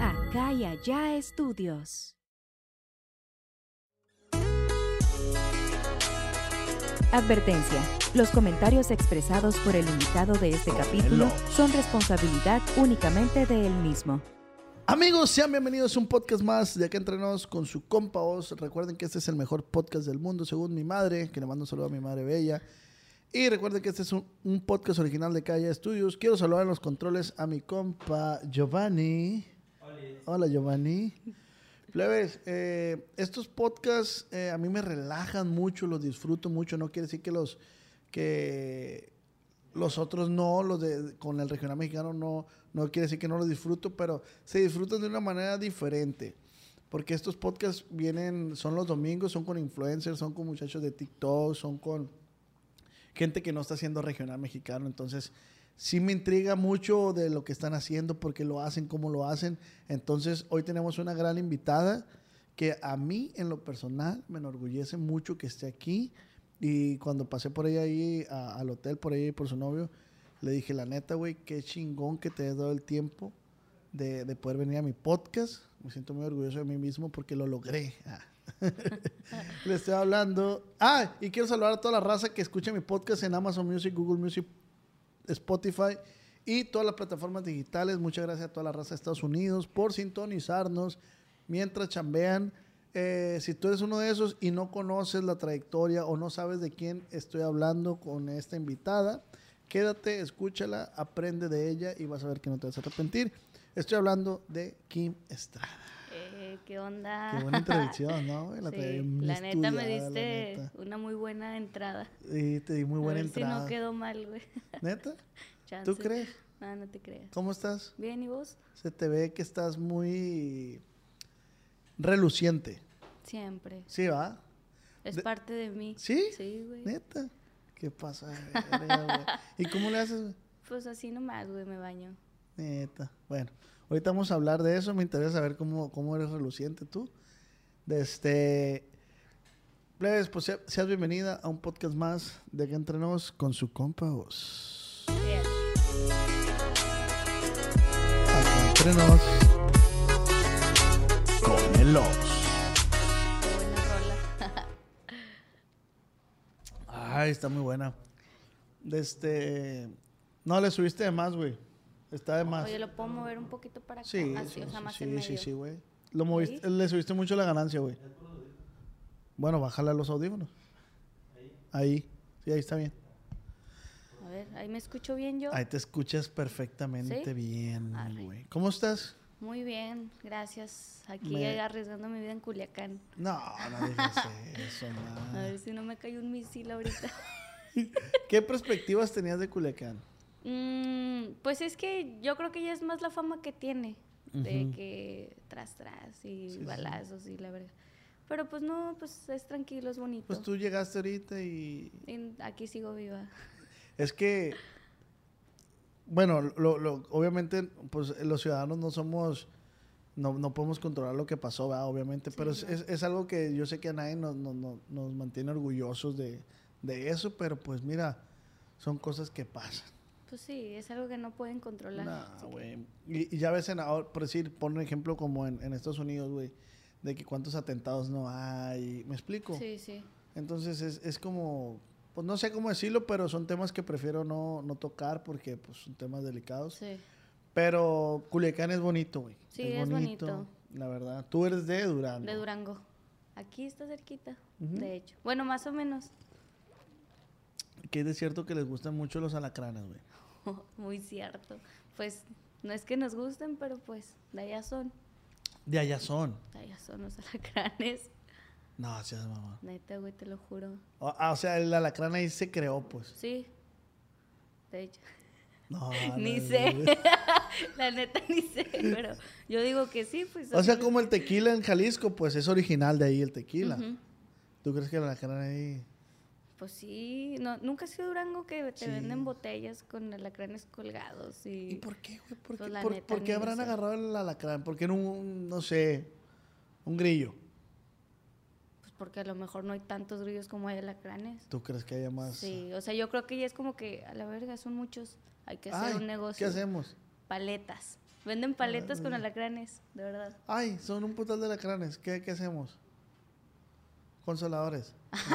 Acá y allá estudios. Advertencia. Los comentarios expresados por el invitado de este capítulo son responsabilidad únicamente de él mismo. Amigos, sean bienvenidos a un podcast más de Acá Entrenos con su compa Oz. Recuerden que este es el mejor podcast del mundo, según mi madre, que le mando un saludo a mi madre bella. Y recuerden que este es un, un podcast original de Calle Studios. Quiero saludar en los controles a mi compa Giovanni. Hola, Giovanni. Plebes, eh, estos podcasts eh, a mí me relajan mucho, los disfruto mucho. No quiere decir que los que los otros no, los de con el regional mexicano no, no quiere decir que no los disfruto, pero se disfrutan de una manera diferente. Porque estos podcasts vienen, son los domingos, son con influencers, son con muchachos de TikTok, son con gente que no está haciendo regional mexicano. Entonces, sí me intriga mucho de lo que están haciendo, porque lo hacen, cómo lo hacen. Entonces, hoy tenemos una gran invitada que a mí, en lo personal, me enorgullece mucho que esté aquí. Y cuando pasé por ella ahí al hotel, por ahí por su novio, le dije, la neta, güey, qué chingón que te hayas dado el tiempo de, de poder venir a mi podcast. Me siento muy orgulloso de mí mismo porque lo logré. Ah. Le estoy hablando. Ah, y quiero saludar a toda la raza que escucha mi podcast en Amazon Music, Google Music, Spotify y todas las plataformas digitales. Muchas gracias a toda la raza de Estados Unidos por sintonizarnos mientras chambean. Eh, si tú eres uno de esos y no conoces la trayectoria o no sabes de quién estoy hablando con esta invitada, quédate, escúchala, aprende de ella y vas a ver que no te vas a arrepentir. Estoy hablando de Kim Estrada. ¿Qué onda? Qué buena introducción, ¿no? La, Sí, la neta me diste neta. una muy buena entrada. Y te di muy A buena ver entrada. si no quedó mal, güey. ¿Neta? Chance. ¿Tú crees? No, no te creas. ¿Cómo estás? Bien, ¿y vos? Se te ve que estás muy reluciente. Siempre. ¿Sí, va? Es De- parte de mí. ¿Sí? Sí, güey. ¿Neta? ¿Qué pasa? ¿Y cómo le haces? güey? Pues así nomás, güey, me baño. Neta. Bueno, ahorita vamos a hablar de eso. Me interesa saber cómo, cómo eres reluciente tú. De este... Plebes, pues sea- seas bienvenida a un podcast más de que entrenos con su compa Os. Bien. Acá entrenos con el Os. Qué buena rola. Ay, está muy buena. De este... No, le subiste de más, güey. Está de más. Oye, ¿lo puedo mover un poquito para acá? Sí, Así, sí, o sea, más sí, en medio. sí, sí, güey. Lo moviste, Ahí. le subiste mucho la ganancia, güey. Bueno, bájale a los audífonos. Ahí. Sí, ahí está bien. A ver, ¿ahí me escucho bien yo? Ahí te escuchas perfectamente ¿Sí? bien, Arre. güey. ¿Cómo estás? Muy bien, gracias. Aquí Me- arriesgando mi vida en Culiacán. No, no digas eso, A man. ver si no me cae un misil ahorita. ¿Qué perspectivas tenías de Culiacán? Mm, pues es que yo creo que ya es más la fama que tiene. De que tras tras y Sí, sí. balazos y la verdad. Pero pues no, pues es tranquilo, es bonito. Pues tú llegaste ahorita y Y aquí sigo viva. Es que, bueno, lo, lo- obviamente, pues los ciudadanos no somos, no, no podemos controlar lo que pasó, ¿verdad? obviamente, pero es, es- es algo que yo sé que a nadie nos, nos- nos- nos mantiene orgullosos de, de eso, pero pues mira, son cosas que pasan. Pues sí, es algo que no pueden controlar. que- güey. Y, y ya ves, en, ahora, por decir, pon un ejemplo como en, en Estados Unidos, güey, de que cuántos atentados no hay, ¿me explico? Sí, sí. Entonces es, es como, pues no sé cómo decirlo, pero son temas que prefiero no, no tocar porque pues, son temas delicados. Sí. Pero Culiacán es bonito, güey. Sí, es bonito. La verdad. Tú eres de Durango. De Durango. Aquí está cerquita, de hecho. Bueno, más o menos. Que es de cierto que les gustan mucho los alacranes, güey. Muy cierto. Pues no es que nos gusten, pero pues de allá son. De allá son. De allá son los alacranes. No, seas mamá. Neta, güey, te lo juro. O, ah, o sea, el alacrán ahí se creó, pues. Sí. De hecho. No, ni no, sé. no. La neta ni sé, pero yo digo que sí, pues. O sea, como el tequila en Jalisco, pues es original de ahí el tequila. Ujú. ¿Tú crees que el alacrán ahí... Pues sí, no, nunca ha sido Durango que te Sí. venden botellas con alacranes colgados y... ¿Y por qué, güey? ¿Por, Pues por- qué habrán sé. agarrado el alacrán? ¿Por qué no, un, no sé, un grillo? Pues porque a lo mejor no hay tantos grillos como hay alacranes. ¿Tú crees que haya más? Sí, o sea, yo creo que ya es como que a la verga son muchos. Hay que hacer Ay, un negocio. ¿Qué hacemos? Paletas. Venden paletas con alacranes, de verdad. Ay, son un putal de alacranes. ¿Qué, qué hacemos? Consoladores.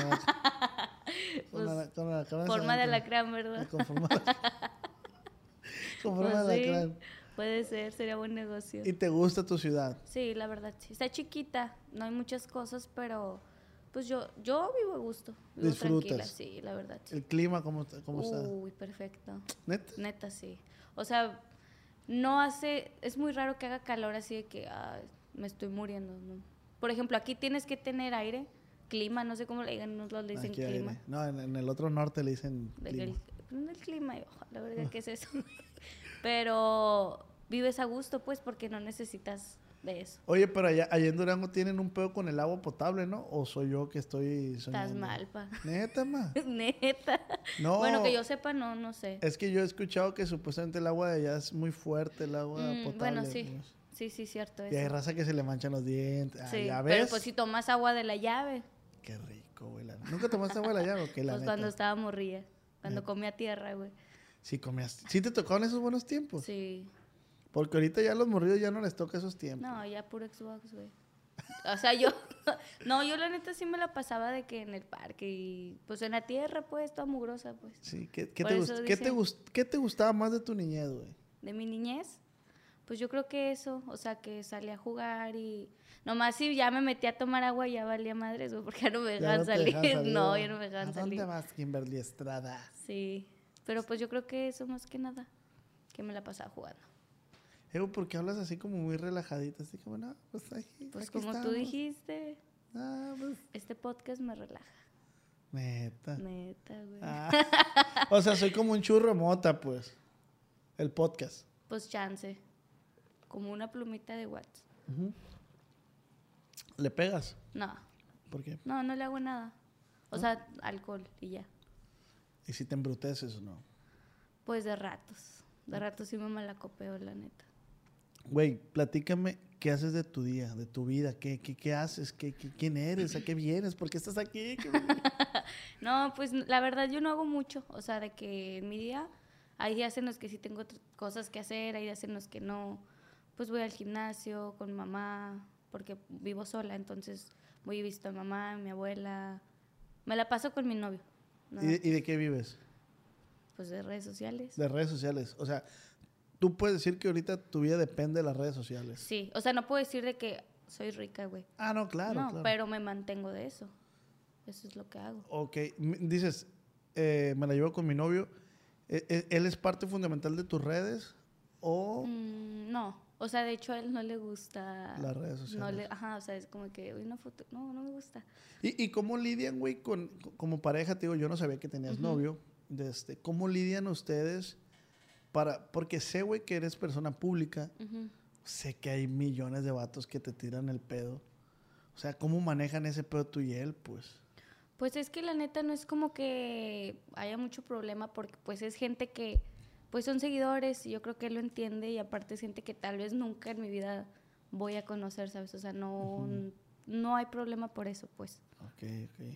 con, ala- con alacranes Pues, Forma de alacrán, ¿verdad? Con forma, con forma Pues de sí, puede ser, sería buen negocio. ¿Y te gusta tu ciudad? Sí, la verdad, sí. Está chiquita, no hay muchas cosas, pero pues yo, yo vivo a gusto. Vivo Disfrutas. tranquila, sí, la verdad. sí. ¿El clima cómo, cómo está? Uy, perfecto. ¿Neta? Neta, sí. O sea, no hace, es muy raro que haga calor así de que ay, me estoy muriendo. ¿no? Por ejemplo, aquí tienes que tener aire, clima, no sé cómo le digan, no le dicen Aquí clima. aire. No, en, en el otro norte le dicen clima. del- prende el clima, la verdad que es eso. Pero vives a gusto, pues, porque no necesitas de eso. Oye, pero allá, allá en Durango tienen un pedo con el agua potable, ¿no? ¿O soy yo que estoy soñando? Estás mal, pa. Neta, ma. Neta. No. Bueno, que yo sepa, no, no sé. Es que yo he escuchado que supuestamente el agua de allá es muy fuerte, el agua Mm, potable. bueno, sí. pues. Sí, sí, cierto. Y hay raza que se le manchan los dientes. Ah, Sí, ¿Ya pero ves? pues si tomas agua de la llave, Qué rico, güey. la- ¿Nunca tomaste agua de la llave o qué? La pues neta? cuando estaba morrilla, cuando comía tierra, güey. Sí, comías. ¿Sí te tocaron esos buenos tiempos? Sí. Porque ahorita ya los morridos ya no les toca esos tiempos. No, ya puro Xbox, güey. O sea, yo, no, yo la neta sí me la pasaba de que en el parque y pues en la tierra, pues, toda mugrosa, pues. Sí, ¿qué, te, gust- ¿qué, te gust- qué te gustaba más de tu niñez, güey? De mi niñez, pues yo creo que eso, o sea, que salía a jugar y nomás si ya me metí a tomar agua ya valía madres, güey, porque ya no me dejaban no te salir. No, salir. ya no me ¿A dejaban dónde salir. vas, Kimberly Estrada? Sí, pero pues yo creo que eso más que nada, que me la pasaba jugando. Evo, ¿por qué hablas así como muy relajadita? Así como, no, pues aquí, Pues aquí como tú dijiste, Ah, pues, este podcast me relaja. neta. Neta, güey. Ah. o sea, soy como un churro mota, pues. El podcast. Pues chance. Como una plumita de Watts. ¿Le pegas? No, ¿Por qué? no, no le hago nada. O sea, alcohol y ya. ¿Y si te embruteces o no? Pues de ratos. De ratos sí me malacopeo, la neta. Güey, platícame qué haces de tu día, de tu vida, qué, qué, qué haces, ¿Qué, qué- quién eres, a qué vienes, por qué estás aquí. ¿Qué- No, pues la verdad yo no hago mucho. O sea, de que en mi día hay días en los que sí tengo cosas que hacer, hay días en los que no. Pues voy al gimnasio con mamá, porque vivo sola, entonces voy y visito a mi mamá, a mi abuela. Me la paso con mi novio. ¿no? ¿Y, de, y de qué vives? Pues de redes sociales. De redes sociales. O sea, tú puedes decir que ahorita tu vida depende de las redes sociales. Sí, o sea, no puedo decir de que soy rica, güey. Ah, no, claro, no, claro. pero me mantengo de eso. Eso es lo que hago. Ok, dices, eh, me la llevo con mi novio. ¿E- e- ¿Él es parte fundamental de tus redes o Mm, no, o sea, de hecho a él no le gusta. las redes No sociales? le, ajá, o sea, es como que "Uy, una foto. No, no me gusta. ¿Y, y cómo lidian, güey, con, como pareja? Te digo, yo no sabía que tenías novio. De este, ¿Cómo lidian ustedes para...? Porque sé, güey, que eres persona pública. Sé que hay millones de vatos que te tiran el pedo. O sea, ¿cómo manejan ese pedo tú y él, pues? Pues es que la neta no es como que haya mucho problema porque pues es gente que pues son seguidores y yo creo que él lo entiende y aparte es gente que tal vez nunca en mi vida voy a conocer, ¿sabes? O sea, no, no hay problema por eso, pues. Ok, ok.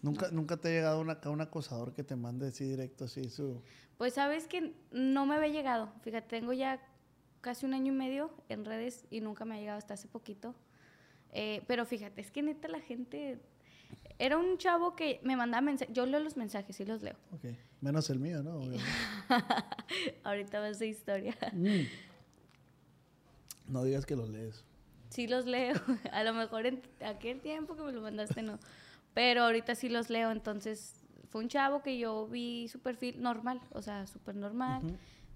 ¿Nunca, ¿Nunca te ha llegado una, un acosador que te mande así directo, así su... Pues sabes que no me había llegado. Fíjate, tengo ya casi un año y medio en redes y nunca me ha llegado hasta hace poquito. Eh, pero fíjate, es que neta la gente... Era un chavo que me mandaba mensajes. Yo leo los mensajes, sí los leo. Ok. Menos el mío, ¿no? Ahorita va esa historia. Mm. No digas que lo lees. Sí los leo. A lo mejor en aquel tiempo que me lo mandaste no. Pero ahorita sí los leo. Entonces fue un chavo que yo vi su perfil normal, o sea, súper normal.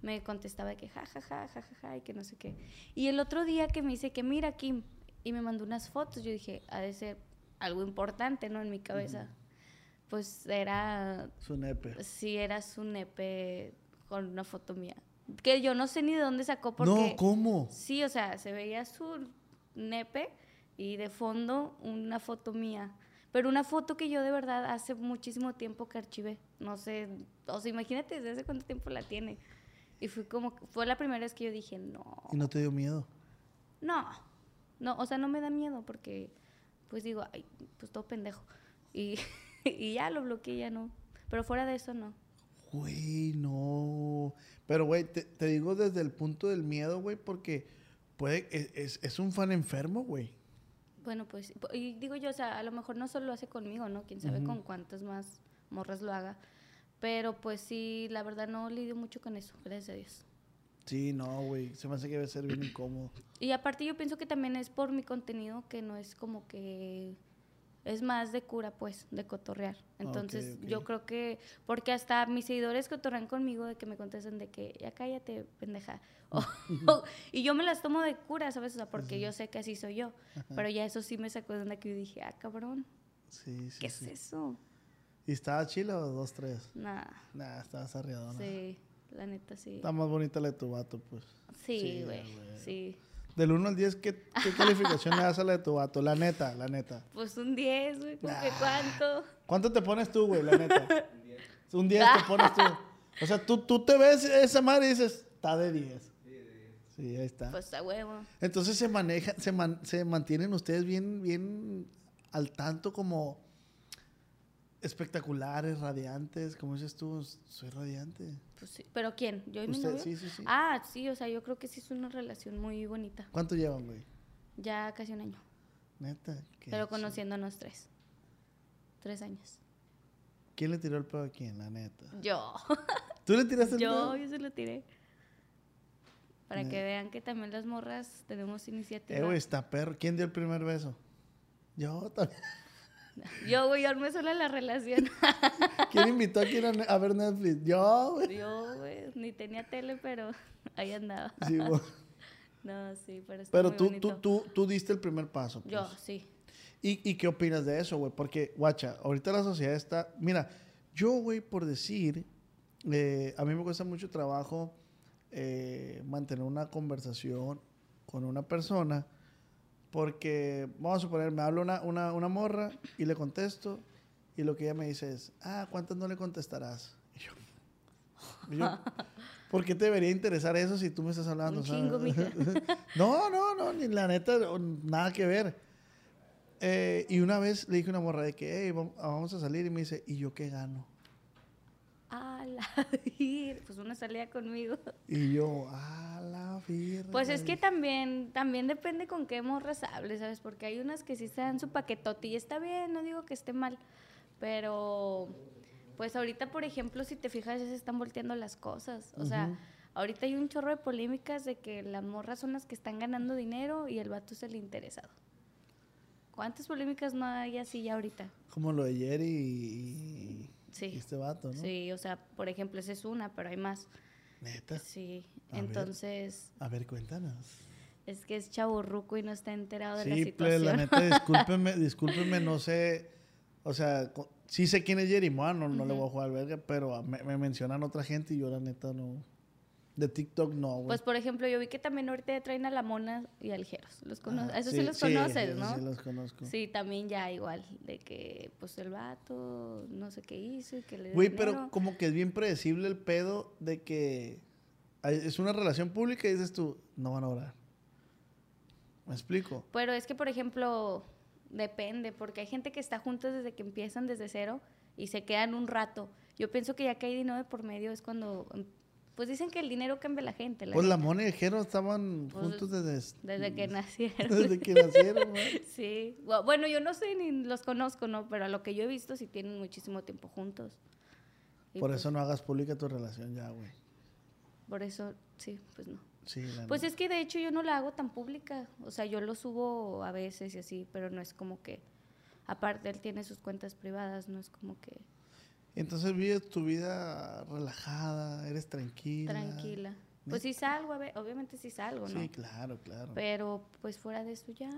Me contestaba de que ja, ja, ja, ja, ja, ja, y que no sé qué. Y el otro día que me dice que mira, Kim, y me mandó unas fotos, yo dije, ha de ser algo importante, ¿no? En mi cabeza. Pues era, Su nepe. sí, era su nepe con una foto mía. Que yo no sé ni de dónde sacó porque... No, ¿cómo? Sí, o sea, se veía su nepe y de fondo una foto mía. Pero una foto que yo de verdad hace muchísimo tiempo que archivé. No sé, o sea, imagínate desde hace cuánto tiempo la tiene. Y fue como, fue la primera vez que yo dije, no, ¿Y no te dio miedo? no, no, o sea, no me da miedo porque, pues digo, ay, pues todo pendejo. Y, y ya lo bloqueé, ya no. Pero fuera de eso, no. Güey, no. Pero, güey, te, te digo desde el punto del miedo, güey, porque puede, es, es- es un fan enfermo, güey. Bueno, pues, y digo yo, o sea, a lo mejor no solo lo hace conmigo, ¿no? Quién sabe con cuántas más morras lo haga. Pero pues sí, la verdad no lidio mucho con eso, gracias a Dios. Sí, no, güey. Se me hace que debe ser bien incómodo. Y aparte yo pienso que también es por mi contenido, que no es como que es más de cura, pues, de cotorrear. Entonces, yo creo que, porque hasta mis seguidores cotorrean conmigo de que me contestan de que ya cállate, pendeja. O- y yo me las tomo de cura, ¿sabes? O sea, porque yo sé que así soy yo. Pero ya eso sí me sacó de onda que yo dije, ah, cabrón, Sí, sí. ¿qué sí. es eso? ¿Y estaba chila o dos, tres? Nah, Nah, estaba sarriadona. sí, la neta sí. Está más bonita la de tu vato, pues. Sí, Sí, güey, güey. sí. Del 1 al 10, ¿qué, qué calificación le das a la de tu vato? La neta, la neta. Pues un 10, güey, ¿con qué Ah. cuánto? ¿Cuánto te pones tú, güey, la neta? Un 10 te pones tú. O sea, tú, tú te ves esa madre y dices, está de 10. Sí, ahí está. Pues a huevo. Entonces se maneja, se, man- se mantienen ustedes bien, bien al tanto como espectaculares, radiantes, como dices tú, soy radiante. Pues sí. ¿Pero quién? ¿Yo y mi novio? sí, sí, sí. Ah, sí, o sea, yo creo que sí es una relación muy bonita. ¿Cuánto llevan, güey? Ya casi un año. Neta. pero conociéndonos tres. Tres años. ¿Quién le tiró el pedo a quién, la neta? Yo. ¿Tú le tiraste el yo, pedo? yo se lo tiré. Para que vean que también las morras tenemos iniciativa. Eh, güey, está perro. ¿Quién dio el primer beso? Yo también. Yo, güey, yo armé sola la relación. ¿Quién invitó a quién a, ver Netflix? Yo, güey. yo, güey, ni tenía tele, pero ahí andaba. Sí, güey. No, sí, pero está Pero muy tú, tú, tú, tú diste el primer paso. pues. Yo, sí. ¿Y, ¿Y qué opinas de eso, güey? Porque, guacha, ahorita la sociedad está... Mira, yo, güey, por decir, eh, a mí me cuesta mucho trabajo eh, mantener una conversación con una persona porque, vamos a suponer, me habla una, una, una morra y le contesto y lo que ella me dice es, ah, ¿cuántas no le contestarás? Y yo, y yo, ¿por qué te debería interesar eso si tú me estás hablando? Un chingo, no, no, no, ni la neta, nada que ver. Eh, y una vez le dije a una morra de que, hey, vamos a salir y me dice, ¿y yo qué gano? A la vir- Pues una salida conmigo. Y yo, a la virgen. Pues es que también, también depende con qué morras hables, ¿sabes? Porque hay unas que sí se dan su paquetote y está bien, no digo que esté mal, pero pues ahorita, por ejemplo, si te fijas, ya se están volteando las cosas. O sea, ahorita hay un chorro de polémicas de que las morras son las que están ganando dinero y el vato es el interesado. ¿Cuántas polémicas no hay así ya ahorita? Como lo de Jerry y, Sí. y este vato, ¿no? Sí, o sea, por ejemplo, esa es una, pero hay más. Neta. Sí, A ver. entonces A ver, cuéntanos. es que es chaburruco y no está enterado de la Sí, situación. pues, la neta, discúlpenme, discúlpenme, no sé. O sea, sí sé quién es Jerry Moa, no, no le voy a jugar verga, pero me mencionan otra gente y yo, la neta, no. De TikTok, no, güey. Pues, por ejemplo, yo vi que también ahorita traen a la mona y al Jeros. Los cono- Ah, Eso sí, los conoces, sí, ¿no? Sí, los conozco. Sí, también ya igual, de que pues el vato no sé qué hizo y que le Güey, pero como que es bien predecible el pedo de que es una relación pública y dices tú, no van a orar. ¿Me explico? Pero es que, por ejemplo, depende, porque hay gente que está juntos desde que empiezan desde cero y se quedan un rato. Yo pienso que ya que hay dinero de por medio es cuando, em, pues dicen que el dinero cambia a la gente. la Pues la Mona y el Jero estaban Pues, juntos desde, desde que nacieron. desde que nacieron, güey. Sí, Bu- bueno, yo no sé ni los conozco, ¿no? Pero a lo que yo he visto sí tienen muchísimo tiempo juntos. Y Por pues, eso no hagas pública tu relación ya, güey. Por eso, sí, pues no. Sí, la Pues es que de hecho yo no la hago tan pública. O sea, yo lo subo a veces y así, pero no es como que. Aparte, él tiene sus cuentas privadas, no es como que Entonces vives tu vida relajada, eres tranquila. tranquila. Pues sí salgo, obviamente sí salgo, ¿no? Sí, claro, claro. Pero pues fuera de eso ya.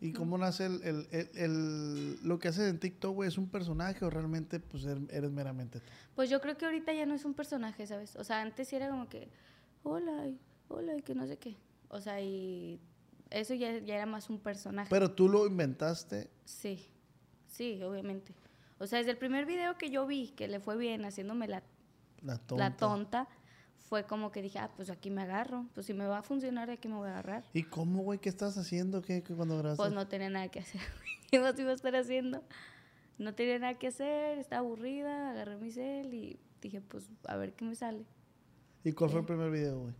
¿Y cómo nace el, el, el- el- lo que haces en TikTok, güey? ¿Es un personaje o realmente pues er- eres meramente tú? Pues yo creo que ahorita ya no es un personaje, ¿sabes? O sea, antes sí era como que, hola, y, hola, y que no sé qué. O sea, y eso ya, ya era más un personaje. Pero tú lo inventaste. Sí, sí, obviamente. O sea, desde el primer video que yo vi, que le fue bien haciéndome la, La tonta. la tonta, fue como que dije, ah, pues aquí me agarro. Pues si me va a funcionar, aquí me voy a agarrar. ¿Y cómo, güey? ¿Qué estás haciendo? ¿Qué, qué cuando grabaste? Pues no tenía nada que hacer. ¿Qué más iba a estar haciendo? No tenía nada que hacer, estaba aburrida, agarré mi cel y dije, pues a ver qué me sale. ¿Y cuál fue el primer video, güey?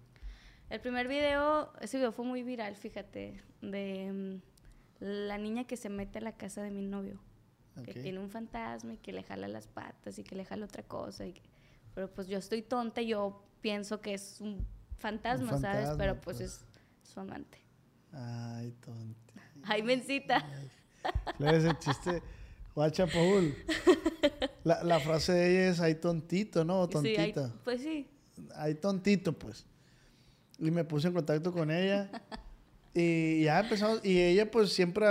El primer video, ese video fue muy viral, fíjate, de mm, la niña que se mete a la casa de mi novio, Ok. que tiene un fantasma y que le jala las patas y que le jala otra cosa. Y que- pero pues yo estoy tonta, yo pienso que es un fantasma, ¿sabes? fantasma, Pero pues, pues. es su amante. Ay, tonta. Ay, mencita. Luego ese chiste, guacha, Paul. La, la frase de ella es, ay, tontito, ¿no? Sí, tontita. pues sí. Ay, tontito, pues. Y me puse en contacto con ella. y ya empezamos. Y ella, pues, siempre,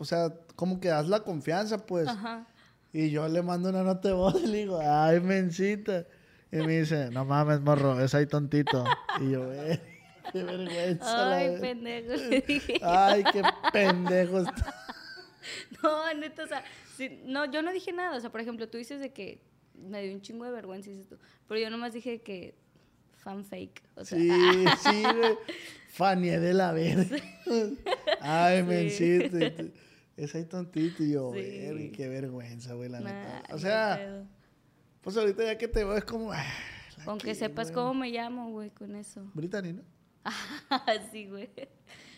o sea, como que das la confianza, pues. Ajá. Y yo le mando una nota de voz y le digo, ay, mencita. Y me dice, no mames, morro, es ahí tontito. Y yo, eh, qué vergüenza. la Ay, ver- pendejo, le dije. Ay, qué pendejo está. No, neta, o sea, no, yo no dije nada. O sea, por ejemplo, tú dices de que me dio un chingo de vergüenza, dices tú. Pero yo nomás dije que fan fake. O sea, Sí, sí, güey. Fanny de la verga. Ay, Sí. mencito. Es ahí tontito. Y yo, Sí. qué vergüenza, güey, la nah, neta. O sea, pues ahorita ya que te veo es como... ah, Con que sepas cómo me llamo, güey, con eso. Brittany, ¿no? sí, güey.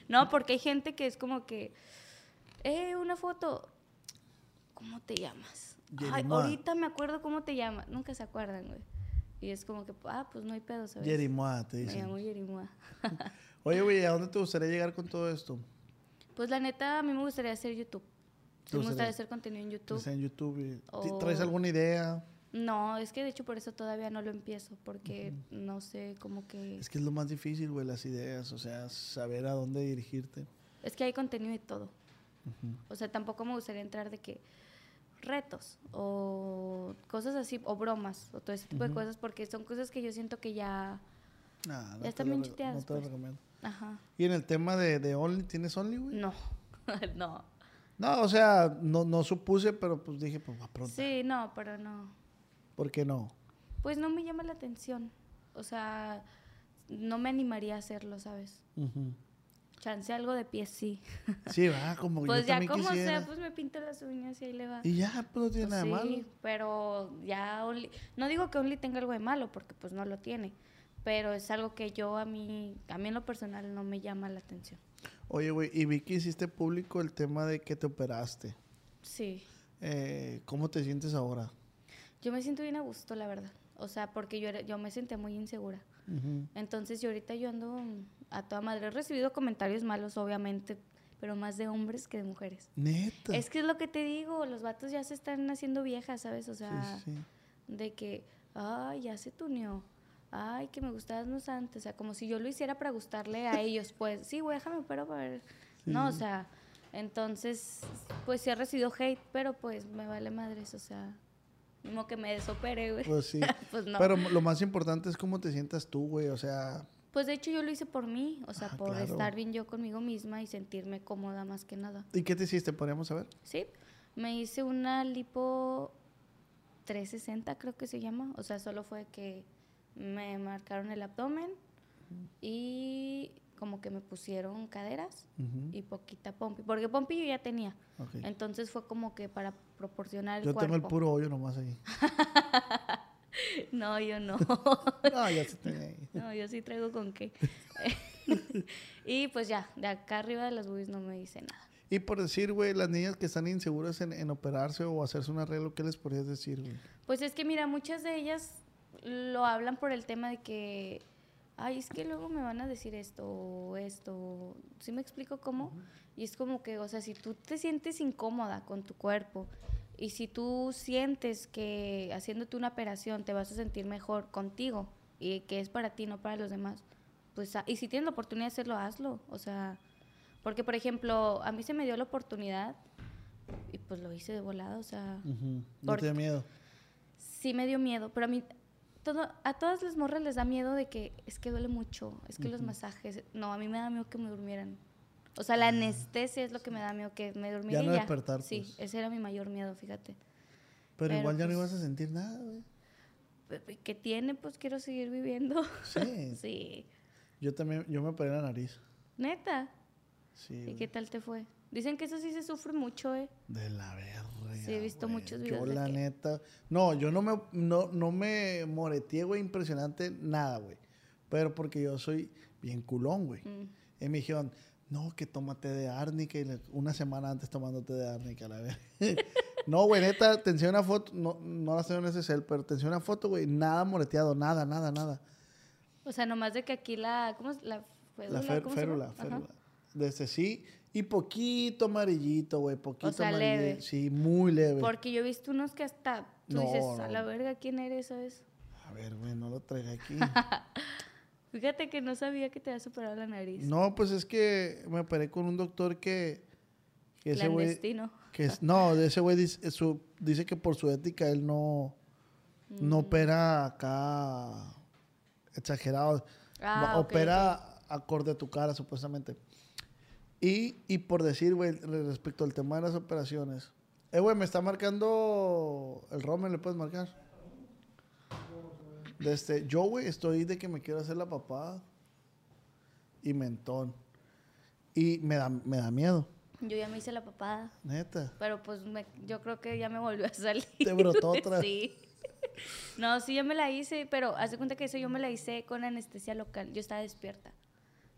No, porque hay gente que es como que, eh, una foto. ¿Cómo te llamas? Ay, ahorita me acuerdo cómo te llamas. Nunca se acuerdan, güey. Y es como que, ah, pues no hay pedo, ¿sabes? Jerimoa, te Me dicen. llamo Yerimoa. Oye, güey, ¿a dónde te gustaría llegar con todo esto? Pues la neta, a mí me gustaría hacer YouTube. Sí, ¿Te me gustaría? hacer contenido en YouTube. Pues en YouTube. y- O- ¿Traes alguna idea? No, es que de hecho por eso todavía no lo empiezo, porque no sé, como que... Es que es lo más difícil, güey, las ideas. O sea, saber a dónde dirigirte. Es que hay contenido y todo. O sea, tampoco me gustaría entrar de que retos o cosas así, o bromas, o todo ese tipo de cosas, porque son cosas que yo siento que ya... Nah, no Ya están bien chuteadas, No te lo pues. Ajá. Y en el tema de, de Only, ¿tienes Only, güey? No, no. No, o sea, no, no supuse, pero pues dije, pues va pronto. Sí, no, pero no. ¿Por qué no? Pues no me llama la atención. O sea, no me animaría a hacerlo, ¿sabes? Ujú. Chance algo de pie, sí. Sí, va, como Pues yo ya como quisiera. sea, pues me pinto las uñas y ahí le va. Y ya, pues no tiene Pues nada de malo. sí, pero ya Only, no digo que Only tenga algo de malo, porque pues no lo tiene, pero es algo que yo a mí, a mí en lo personal no me llama la atención. Oye, güey, y vi que hiciste público el tema de que te operaste. Sí, Eh, ¿Cómo te sientes ahora? yo me siento bien a gusto, la verdad. O sea, porque yo, era- yo me sentía muy insegura. Entonces yo ahorita yo ando a toda madre. He recibido comentarios malos, obviamente, pero más de hombres que de mujeres. Neta. Es que es lo que te digo, los vatos ya se están haciendo viejas, ¿sabes? O sea, sí, sí. de que, ay, ya se tuneó. Ay, que me gustabas más antes. O sea, como si yo lo hiciera para gustarle a ellos, pues, sí, güey, déjame, pero para ver. No, o sea, entonces, pues sí he recibido hate, pero pues me vale madres, o sea, como que me desopere, güey. Pues sí. Pues no. Pero lo más importante es cómo te sientas tú, güey. O sea, Pues de hecho yo lo hice por mí, o sea, Ah, por claro. estar bien yo conmigo misma y sentirme cómoda más que nada. ¿y qué te hiciste? ¿Podríamos saber? Sí, me hice una lipo 360 creo que se llama, o sea, solo fue que me marcaron el abdomen y como que me pusieron caderas y poquita pompi, porque pompi yo ya tenía, entonces fue como que para proporcionar el Yo cuerpo. tengo el puro hoyo nomás ahí. No, yo no. No, ya se tenía ahí. No, yo sí traigo con qué. y pues ya, de acá arriba de las boobies no me hice nada. Y por decir, güey, las niñas que están inseguras en, en operarse o hacerse un arreglo, ¿qué les podrías decir, güey? Pues es que mira, muchas de ellas lo hablan por el tema de que, ay, es que luego me van a decir esto o esto. ¿Sí me explico cómo? Y es como que, o sea, si tú te sientes incómoda con tu cuerpo y si tú sientes que haciéndote una operación te vas a sentir mejor contigo y que es para ti, no para los demás, pues, ah, y si tienes la oportunidad de hacerlo, hazlo. O sea, porque, por ejemplo, a mí se me dio la oportunidad y pues lo hice de volada, o sea No Por- te da miedo. sí me dio miedo, pero a mí todo, a todas las morras les da miedo de que es que duele mucho, es que los masajes, no, a mí me da miedo que me durmieran. O sea, la anestesia es lo que me da miedo que me durmiera Ah, no ya. despertar, Sí, pues. ese era mi mayor miedo, fíjate. Pero, Pero, igual ya no pues- ibas a sentir nada, güey. ¿Qué tiene? Pues quiero seguir viviendo. Sí. sí. Yo también, yo me operé la nariz. Neta. Sí. ¿Y qué tal te fue? Dicen que eso sí se sufre mucho, ¿eh? De la verga, Sí, he visto güey. muchos videos Yo, de la que- neta. No, yo no me, no, no me moreteé, güey, impresionante, nada, güey. Pero porque yo soy bien culón, güey. Mm. Y me dijeron, no, que tómate de árnica. Y una semana antes tomándote de árnica, la verdad. no, güey, neta, te enseñé una foto. No, no la tengo en ese cel, pero te enseñé una foto, güey. Nada moreteado, nada, nada, nada. O sea, nomás de que aquí la. ¿Cómo es? La férula. La fer- ¿cómo se férula, férula. Desde sí. Y poquito amarillito, güey. Poquito sea, amarillito. leve. Sí, muy leve. Porque yo he visto unos que hasta. Tú No, dices, a la verga, ¿quién eres? ¿Sabes? A ver, güey, no lo traigo aquí. Fíjate que no sabía que te había superado la nariz. no, pues es que me operé con un doctor que... que ese güey... Clandestino. Que es, no, de ese güey dice, su- dice que por su ética él no, no Mm. opera acá exagerado. Ah, opera acorde a tu cara, supuestamente. Y, y por decir, güey, re- respecto al tema de las operaciones. Eh, güey, me está marcando el Romer, ¿le puedes marcar? De este, yo, güey, estoy de que me quiero hacer la papada y mentón. Y me da, me da miedo, Yo ya me hice la papada. neta. Pero pues me- yo creo que ya me volvió a salir. Te brotó otra. sí. No, sí, yo me la hice, pero haz de cuenta que eso yo me la hice con anestesia local. Yo estaba despierta.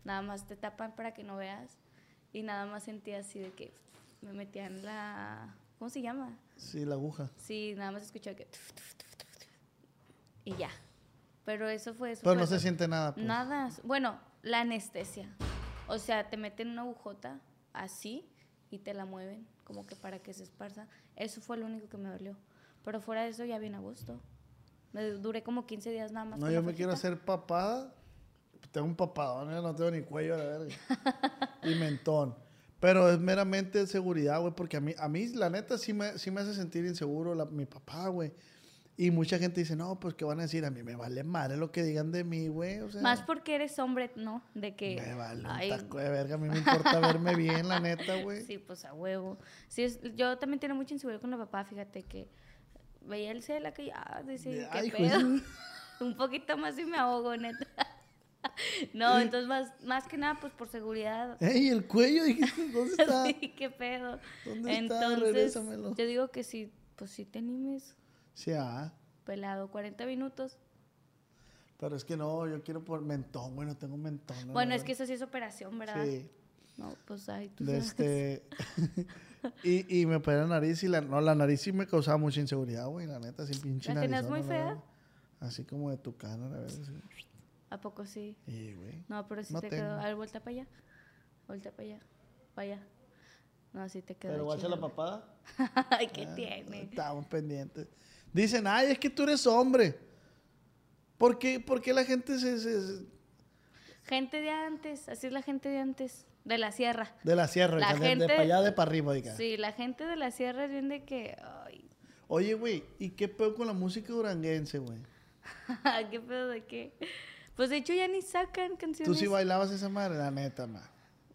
Nada más te tapan para que no veas. Y nada más sentía así de que me metían la. ¿Cómo se llama? Sí, la aguja. Sí, nada más escuchaba que. tuf, tuf, tuf. Y ya. Pero eso fue eso. Pero fue no se siente nada, pues. Nada. Bueno, la anestesia. O sea, te meten una agujota así y te la mueven, como que para que se esparza. Eso fue lo único que me dolió. Pero fuera de eso ya bien a gusto. Me duré como 15 días nada más. No, yo me quiero hacer papada. Tengo un papadón, ¿eh? no tengo ni cuello a la verga. y mentón. Pero es meramente seguridad, güey, porque a mí, a mí, la neta, sí me, sí me hace sentir inseguro la- mi papá, güey. Y mucha gente dice, no, pues, ¿qué van a decir? A mí me vale madre lo que digan de mí, güey. O sea, Más porque eres hombre, ¿no? De que. me vale ay, un taco de verga. A mí me importa verme bien, la neta, güey. Sí, pues a huevo. Sí, es- yo también tenía mucha inseguridad con la papá, fíjate que veía el cela que ya decía, Ay, ¿qué de pedo? Un poquito más y me ahogo, neta. no, entonces más, más que nada, pues por seguridad. Ey, el cuello, dijiste, ¿dónde está? sí, qué pedo. ¿Dónde está? entonces, Regrésamelo. yo digo que sí, pues sí te animes, Sí, ah. pelado, 40 minutos. Pero es que no, yo quiero por mentón, bueno, tengo mentón. ¿no? bueno, es que eso sí es operación, ¿verdad? Sí. No, pues ay, tú sabes. este, y, y me operé la nariz y la, no, la nariz sí me causaba mucha inseguridad, güey, la neta, sí pinche ¿La tenías muy fea? Así como de tu cara, sí. ¿A poco sí? Y, güey. No, pero sí No te tengo. quedó. A ver, vuelta para allá. Vuelta para allá. Para allá. No, sí te quedó. Pero guacha la papada. Ay, ¿qué Ah, tiene? Estamos pendientes. Dicen, ay, es que tú eres hombre. ¿Por qué, por qué la gente se, se- se- Gente de antes, así es la gente de antes. De la sierra. de la sierra, La que de- gente- para allá, de para arriba, diga? Sí, la gente de la sierra es bien de que. Ay, Oye, güey, ¿y qué pedo con la música duranguense, güey? ¿qué pedo de qué? Pues de hecho ya ni sacan canciones. Tú sí bailabas esa madre, la neta, ma.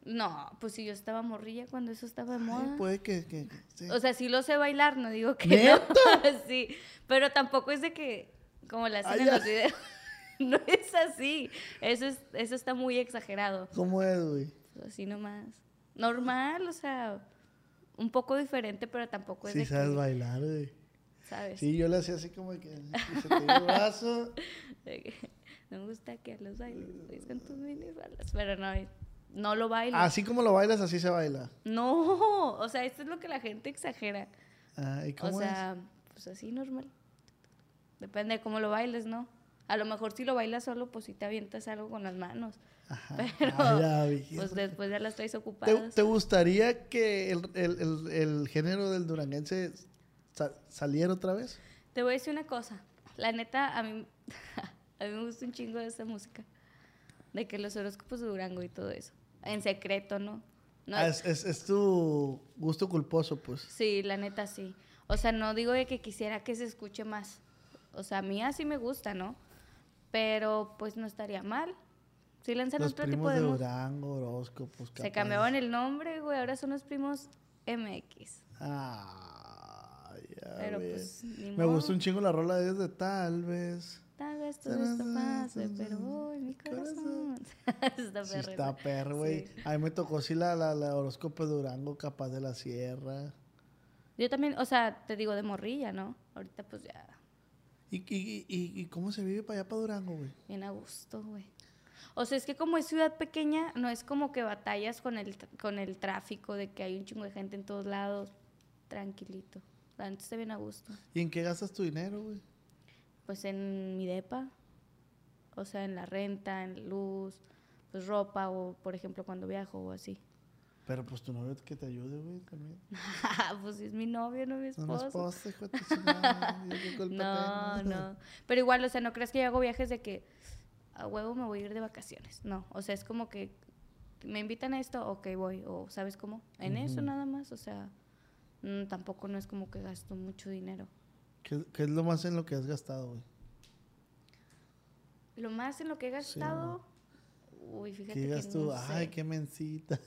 No, pues si yo estaba morrilla cuando eso estaba de Ay, moda. puede que, que- que- sí. O sea, sí lo sé bailar, no digo que ¿Neta? no. sí, pero tampoco es de que, como la hacen Ay, en ya. los videos. no es así. Eso, es, eso está muy exagerado. ¿Cómo es, güey? Así nomás. Normal, o sea, un poco diferente, pero tampoco es Sí de sabes que, bailar, güey. ¿sabes? Sí, yo le hacía así como que se te iba el brazo. No me gusta que los bailes pues, con tus minifaldas, pero no, no lo bailo. Así como lo bailas, así se baila. No, o sea, esto es lo que la gente exagera. Ah, ¿Y O sea, pues así normal. Depende de cómo lo bailes, ¿no? A lo mejor si lo bailas solo, pues si te avientas algo con las manos. es? Ajá. Pero, ya. Pues después ya las traes ¿Te, ocupadas. te gustaría que el, el- el- el género del duranguense sa- saliera otra vez? Te voy a decir una cosa. La neta, a mí, a mí me gusta un chingo de esa música. De que los horóscopos de Durango y todo eso. En secreto, ¿no? no Ah, es, es- es tu gusto culposo, pues. Sí, la neta sí. O sea, no digo de que quisiera que se escuche más. O sea, a mí así me gusta, ¿no? Pero pues no estaría mal. Si lanzan Los otro tipo de de. Durango, horóscopos. Se capaz. cambiaban el nombre, güey. Ahora son los primos MX. Ah, ya Pero ves. pues ni Me modo. gusta un chingo la rola de tal vez. Esto pase, pero hoy mi corazón. está Sí, perro. está perro, güey. Sí. A mí me tocó sí la, la, la horóscopo de Durango, capaz de la sierra. Yo también, o sea, te digo de morrilla, ¿no? Ahorita pues ya, ¿Y, y, y, y cómo se vive para allá, para Durango, güey? bien a gusto, güey. O sea, es que como es ciudad pequeña, no es como que batallas con el, con el tráfico de que hay un chingo de gente en todos lados. Tranquilito. La neta está bien a gusto. ¿Y en qué gastas tu dinero, güey? Pues en mi depa, o sea, en la renta, en luz, pues ropa o, por ejemplo, cuando viajo o así. Pero pues tu novio que te ayude, güey, también. pues es mi novio, no mi No, no esposo. hijo de tu No, no. Pero igual, o sea, no crees que yo hago viajes de que a huevo me voy a ir de vacaciones. No, o sea, es como que me invitan a esto, ok, voy. O, ¿sabes cómo? En eso nada más, o sea, mm, tampoco no es como que gasto mucho dinero. ¿Qué, qué es lo más en lo que has gastado, güey? Lo más en lo que he Sí, gastado, uy, fíjate ¿Qué que no Ay, sé. qué mencita.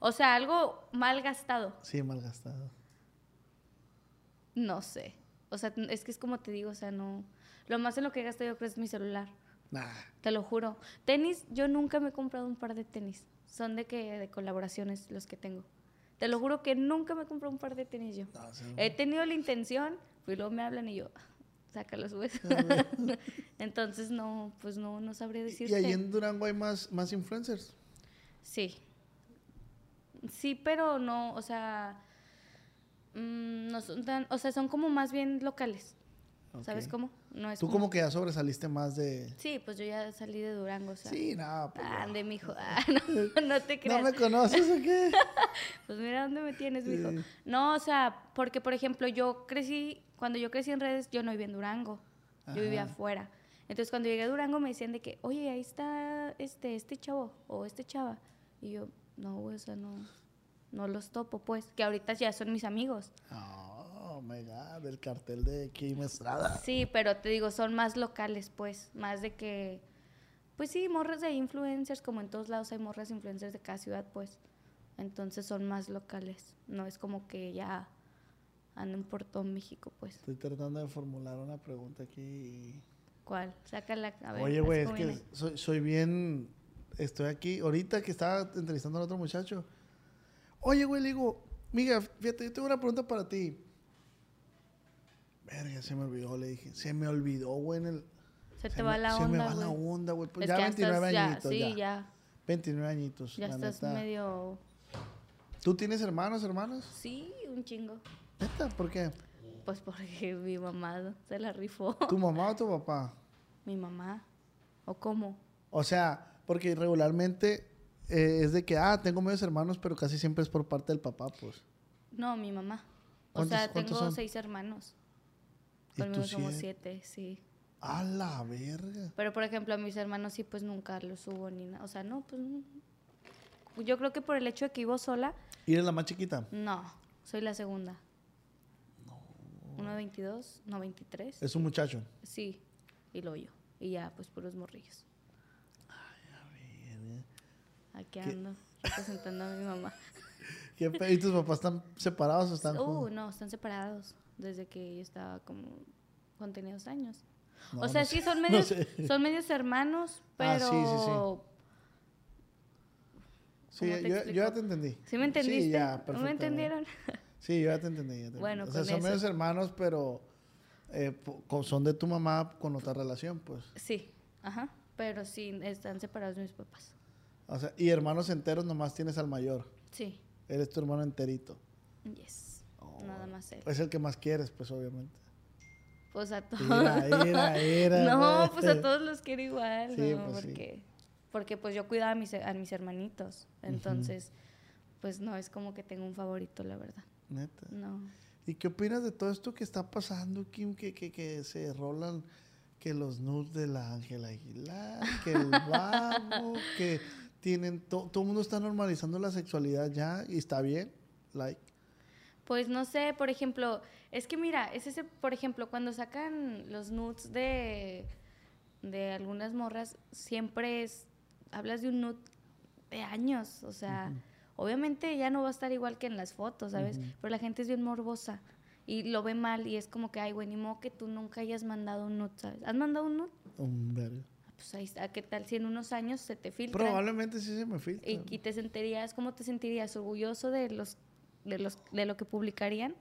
O sea, algo mal gastado, Sí, mal gastado. no sé. O sea, es que es como te digo, o sea, no... Lo más en lo que he gastado yo creo es mi celular. Nah. Te lo juro. Tenis, yo nunca me he comprado un par de tenis. Son de que de colaboraciones los que tengo. Te lo juro que nunca me he comprado un par de tenis yo. Sí. He tenido la intención, pues luego me hablan y yo, sácalos, güey. Entonces no, pues no, no sabría Y decirte. ahí en Durango hay más, más influencers. Sí. Sí, pero no, o sea, mm, no son tan, o sea, son como más bien locales. ¿Sabes Ok. cómo? No es Tú como que ya sobresaliste más de... Sí, pues yo ya salí de Durango, o sea. Sí, no, pues, Ah, no. de mi hijo. Ah, no, no te ¿No creas. me conoces o qué? Pues mira dónde me tienes, mijo. No, o sea, porque por ejemplo, yo crecí, cuando yo crecí en redes, yo no vivía en Durango. Yo vivía afuera. Entonces, cuando llegué a Durango me decían de que, oye, ahí está este, este chavo o este chava. Y yo, no, o sea, no, no los topo, pues. Que ahorita ya son mis amigos. Oh, my God, del cartel de Kim Estrada. Sí, pero te digo, son más locales, pues. Más de que, pues sí, morras de influencers, como en todos lados hay morras influencers de cada ciudad, pues. Entonces son más locales. No es como que ya anden por todo México, pues. Estoy tratando de formular una pregunta aquí. ¿Cuál? Sácala. A ver, Oye, güey, es que viene. soy, soy bien... Estoy aquí, ahorita que estaba entrevistando al otro muchacho. Oye, güey, le digo, Miga, fíjate, yo tengo una pregunta para ti. Verga, se me olvidó, le dije. Se me olvidó, güey, en el... Se te se va me- la Se me onda, va la güey. onda, güey. Pues Es ya que 29 estás, ya, añitos, sí, ya. ya. 29 añitos, Ya la estás neta. medio... ¿Tú tienes hermanos, hermanas? Sí, un chingo. ¿Neta? ¿Por qué? Pues porque mi mamá se la rifó. ¿Tu mamá o tu papá? Mi mamá. ¿O cómo? O sea, porque regularmente eh, es de que, ah, tengo medios hermanos, pero casi siempre es por parte del papá, pues. No, mi mamá. O ¿Cuántos- sea, tengo son? seis hermanos. ¿Y Conmigo tú somos siete? sí. A la verga. Pero, por ejemplo, a mis hermanos sí, pues nunca los subo ni nada. O sea, no, pues no. Yo creo que por el hecho de que vivo sola, ¿Y eres la más chiquita? no, soy la segunda. Uno de 22, no, 23. Es un muchacho. Sí, y lo yo. Y ya, pues puros morrillos. Aquí ¿Qué? ando, representando a mi mamá. ¿Qué pe- ¿Y tus papás están separados o están Uh, juntos? no, están separados desde que yo estaba como cuando tenía dos años. No, o sea, no sí sé, son no medios, sé. son medios hermanos, Ah, pero sí, sí, sí. ¿cómo Sí, yo, ya te entendí. ¿Sí me entendiste? Sí, ya, ¿No me entendieron? Sí, yo ya te entendí. ya te entendí. Bueno, o sea, con son eso. medios hermanos, pero eh, son de tu mamá con otra relación, pues. sí, ajá, pero sí están separados mis papás. O sea, y hermanos enteros nomás tienes al mayor. Sí, Eres tu hermano enterito. yes, nada más él. Es el que más quieres, pues, obviamente. Pues a todos. Mira, mira, mira. no, pues a todos los quiero igual, Sí, ¿no? pues sí. porque, porque pues yo cuidaba a mis, a mis hermanitos, entonces, pues no es como que tengo un favorito, la verdad. Neta. No. ¿Y qué opinas de todo esto que está pasando, Kim? Que, que, que se rolan que los nudes de la Ángela Aguilar, que el babo, que tienen... to- todo el mundo está normalizando la sexualidad ya y está bien. Like, Pues no sé, por ejemplo, es que mira, es ese, por ejemplo, cuando sacan los nudes de, de algunas morras, siempre es, hablas de un nude de años, o sea, obviamente ya no va a estar igual que en las fotos, ¿sabes? Pero la gente es bien morbosa y lo ve mal y es como que, ay, güey, ni modo que tú nunca hayas mandado un nude, ¿sabes? ¿Has mandado un nude? un verga. Pues ahí está, ¿qué tal si en unos años se te filtra? Probablemente sí se me filtra. y, y te sentirías, ¿cómo te sentirías? ¿Orgulloso de los, de los, de lo que publicarían?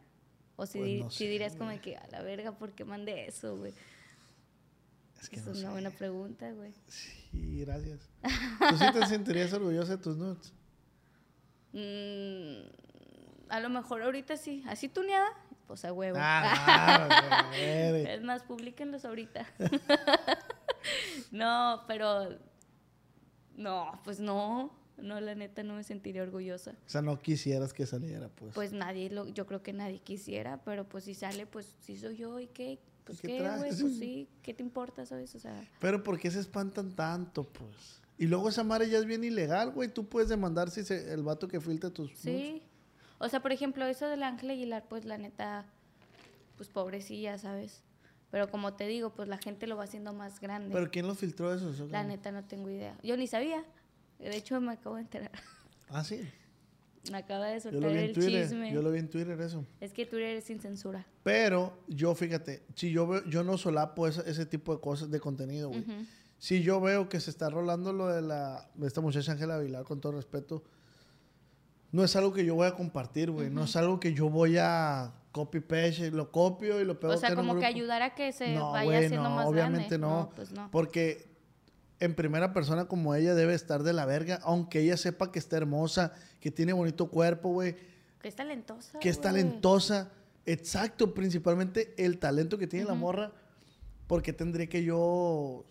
O si, Pues di- no si sé, dirías como que, a la verga, ¿por qué mandé eso, güey? Es que no es una sé. buena pregunta, güey. Sí, gracias. ¿Tú sí te sentirías orgullosa de tus nudes? Mm, a lo mejor ahorita sí. ¿Así tuneada? Pues a huevo. Ah. Es más, publíquenlos ahorita. no, pero. No, pues no. No, la neta no me sentiría orgullosa. O sea, no quisieras que saliera, pues. Pues nadie, lo, yo creo que nadie quisiera, pero pues si sale, pues sí soy yo y qué. Pues qué güey, pues sí, ¿qué te importa, sabes? O sea, Pero ¿por qué se espantan tanto, pues? Y luego esa madre ya es bien ilegal, güey. Tú puedes demandar si se- el vato que filtra tus sí. O sea, por ejemplo, eso del Ángel Aguilar, pues la neta, pues pobrecilla, ¿sabes? Pero como te digo, pues la gente lo va haciendo más grande. ¿Pero quién lo filtró eso? Eso La neta no tengo idea. Yo ni sabía. De hecho, me acabo de enterar. Ah, sí. Me acaba de soltar el Twitter. chisme. Yo lo vi en Twitter eso. Es que Twitter es sin censura. Pero yo, fíjate, si yo veo, yo no solapo ese, ese tipo de cosas, de contenido, güey. Si yo veo que se está rolando lo de la de esta muchacha Ángela Vilar, con todo respeto, no es algo que yo voy a compartir, güey. No es algo que yo voy a copy paste, lo copio y lo pego O sea, como que ayudar a que se no, vaya haciendo no, más obviamente grande. no. pues no. Porque en primera persona como ella debe estar de la verga, aunque ella sepa que está hermosa, que tiene bonito cuerpo, güey, Que es talentosa. que es talentosa. Exacto, principalmente el talento que tiene la morra. Porque tendría que yo,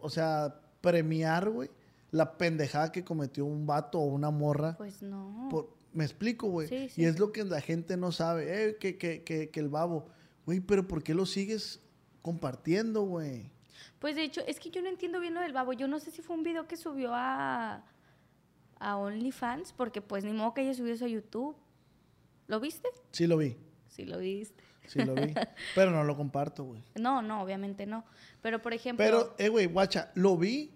o sea, premiar, güey, la pendejada que cometió un vato o una morra. Pues no. Por- me explico, güey. Sí, sí. Y es lo que la gente no sabe. Eh, que, que, que, que el babo. Güey, pero ¿por qué lo sigues compartiendo, güey? Pues de hecho, es que yo no entiendo bien lo del babo. Yo no sé si fue un video que subió a, a OnlyFans, porque pues ni modo que haya subido eso a YouTube. ¿Lo viste? Sí lo vi. Sí, lo viste. Sí lo vi. pero no lo comparto, güey. No, no, obviamente no. Pero por ejemplo. Pero, eh, güey, guacha, lo vi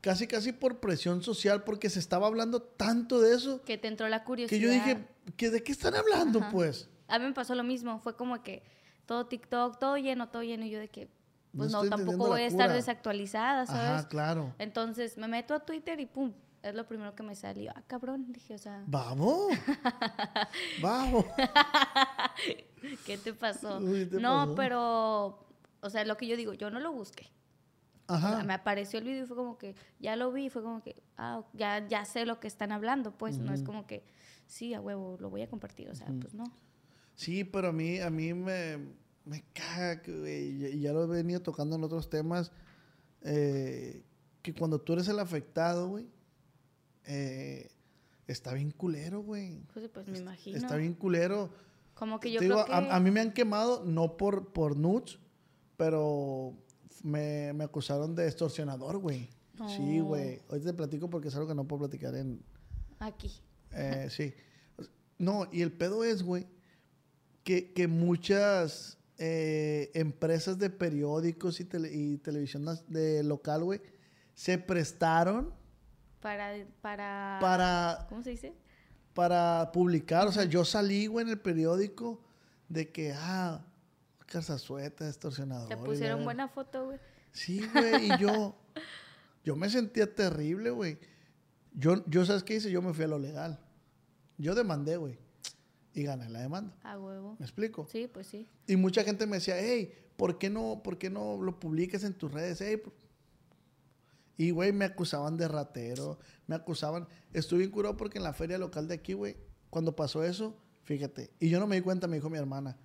casi, casi por presión social porque se estaba hablando tanto de eso que te entró la curiosidad. que yo dije, ¿que ¿de qué están hablando, Ajá. pues? A mí me pasó lo mismo. Fue como que todo TikTok, todo lleno, todo lleno. Y yo de que, pues No tampoco voy a estar desactualizada, ¿sabes? Ajá, claro. Entonces me meto a Twitter y pum, es lo primero que me salió. Ah, cabrón, dije, o sea, ¡Vamos! ¡Vamos! ¿qué te pasó? Uy, ¿te no, pasó? pero, o sea, lo que yo digo, yo no lo busqué. O sea, Ajá. me apareció el video y fue como que, ya lo vi, fue como que, ah, ya, ya sé lo que están hablando, pues, no es como que, sí, a huevo, lo voy a compartir, o sea, pues no. Sí, pero a mí, a mí me, me caga, que, güey, y ya lo he venido tocando en otros temas, eh, que cuando tú eres el afectado, güey, eh, está bien culero, güey. Pues, pues me imagino. Está bien culero. Como que yo Te digo, que... a, a mí me han quemado, no por, por nudes, pero me, me acusaron de extorsionador, güey. Sí, güey. Hoy te platico porque es algo que no puedo platicar en... Aquí. eh, sí. No, y el pedo es, güey, que, que muchas eh, empresas de periódicos y, tele- y televisión de local, güey, se prestaron Para, para... para ¿Cómo se dice? para publicar. O sea, yo salí, güey, en el periódico de que, ah, Casazueta, extorsionador. Te pusieron buena foto, güey. Sí, güey, y yo, yo me sentía terrible, güey. Yo, yo, ¿sabes qué hice? Yo me fui a lo legal. Yo demandé, güey. Y gané la demanda. A huevo. ¿Me explico? Sí, pues sí. Y mucha gente me decía, hey, ¿por qué no, por qué no lo publicas en tus redes? Hey, por-". y, güey, me acusaban de ratero, me acusaban. Estuve bien curado porque en la feria local de aquí, güey, cuando pasó eso, fíjate, y yo no me di cuenta, me dijo mi hermana.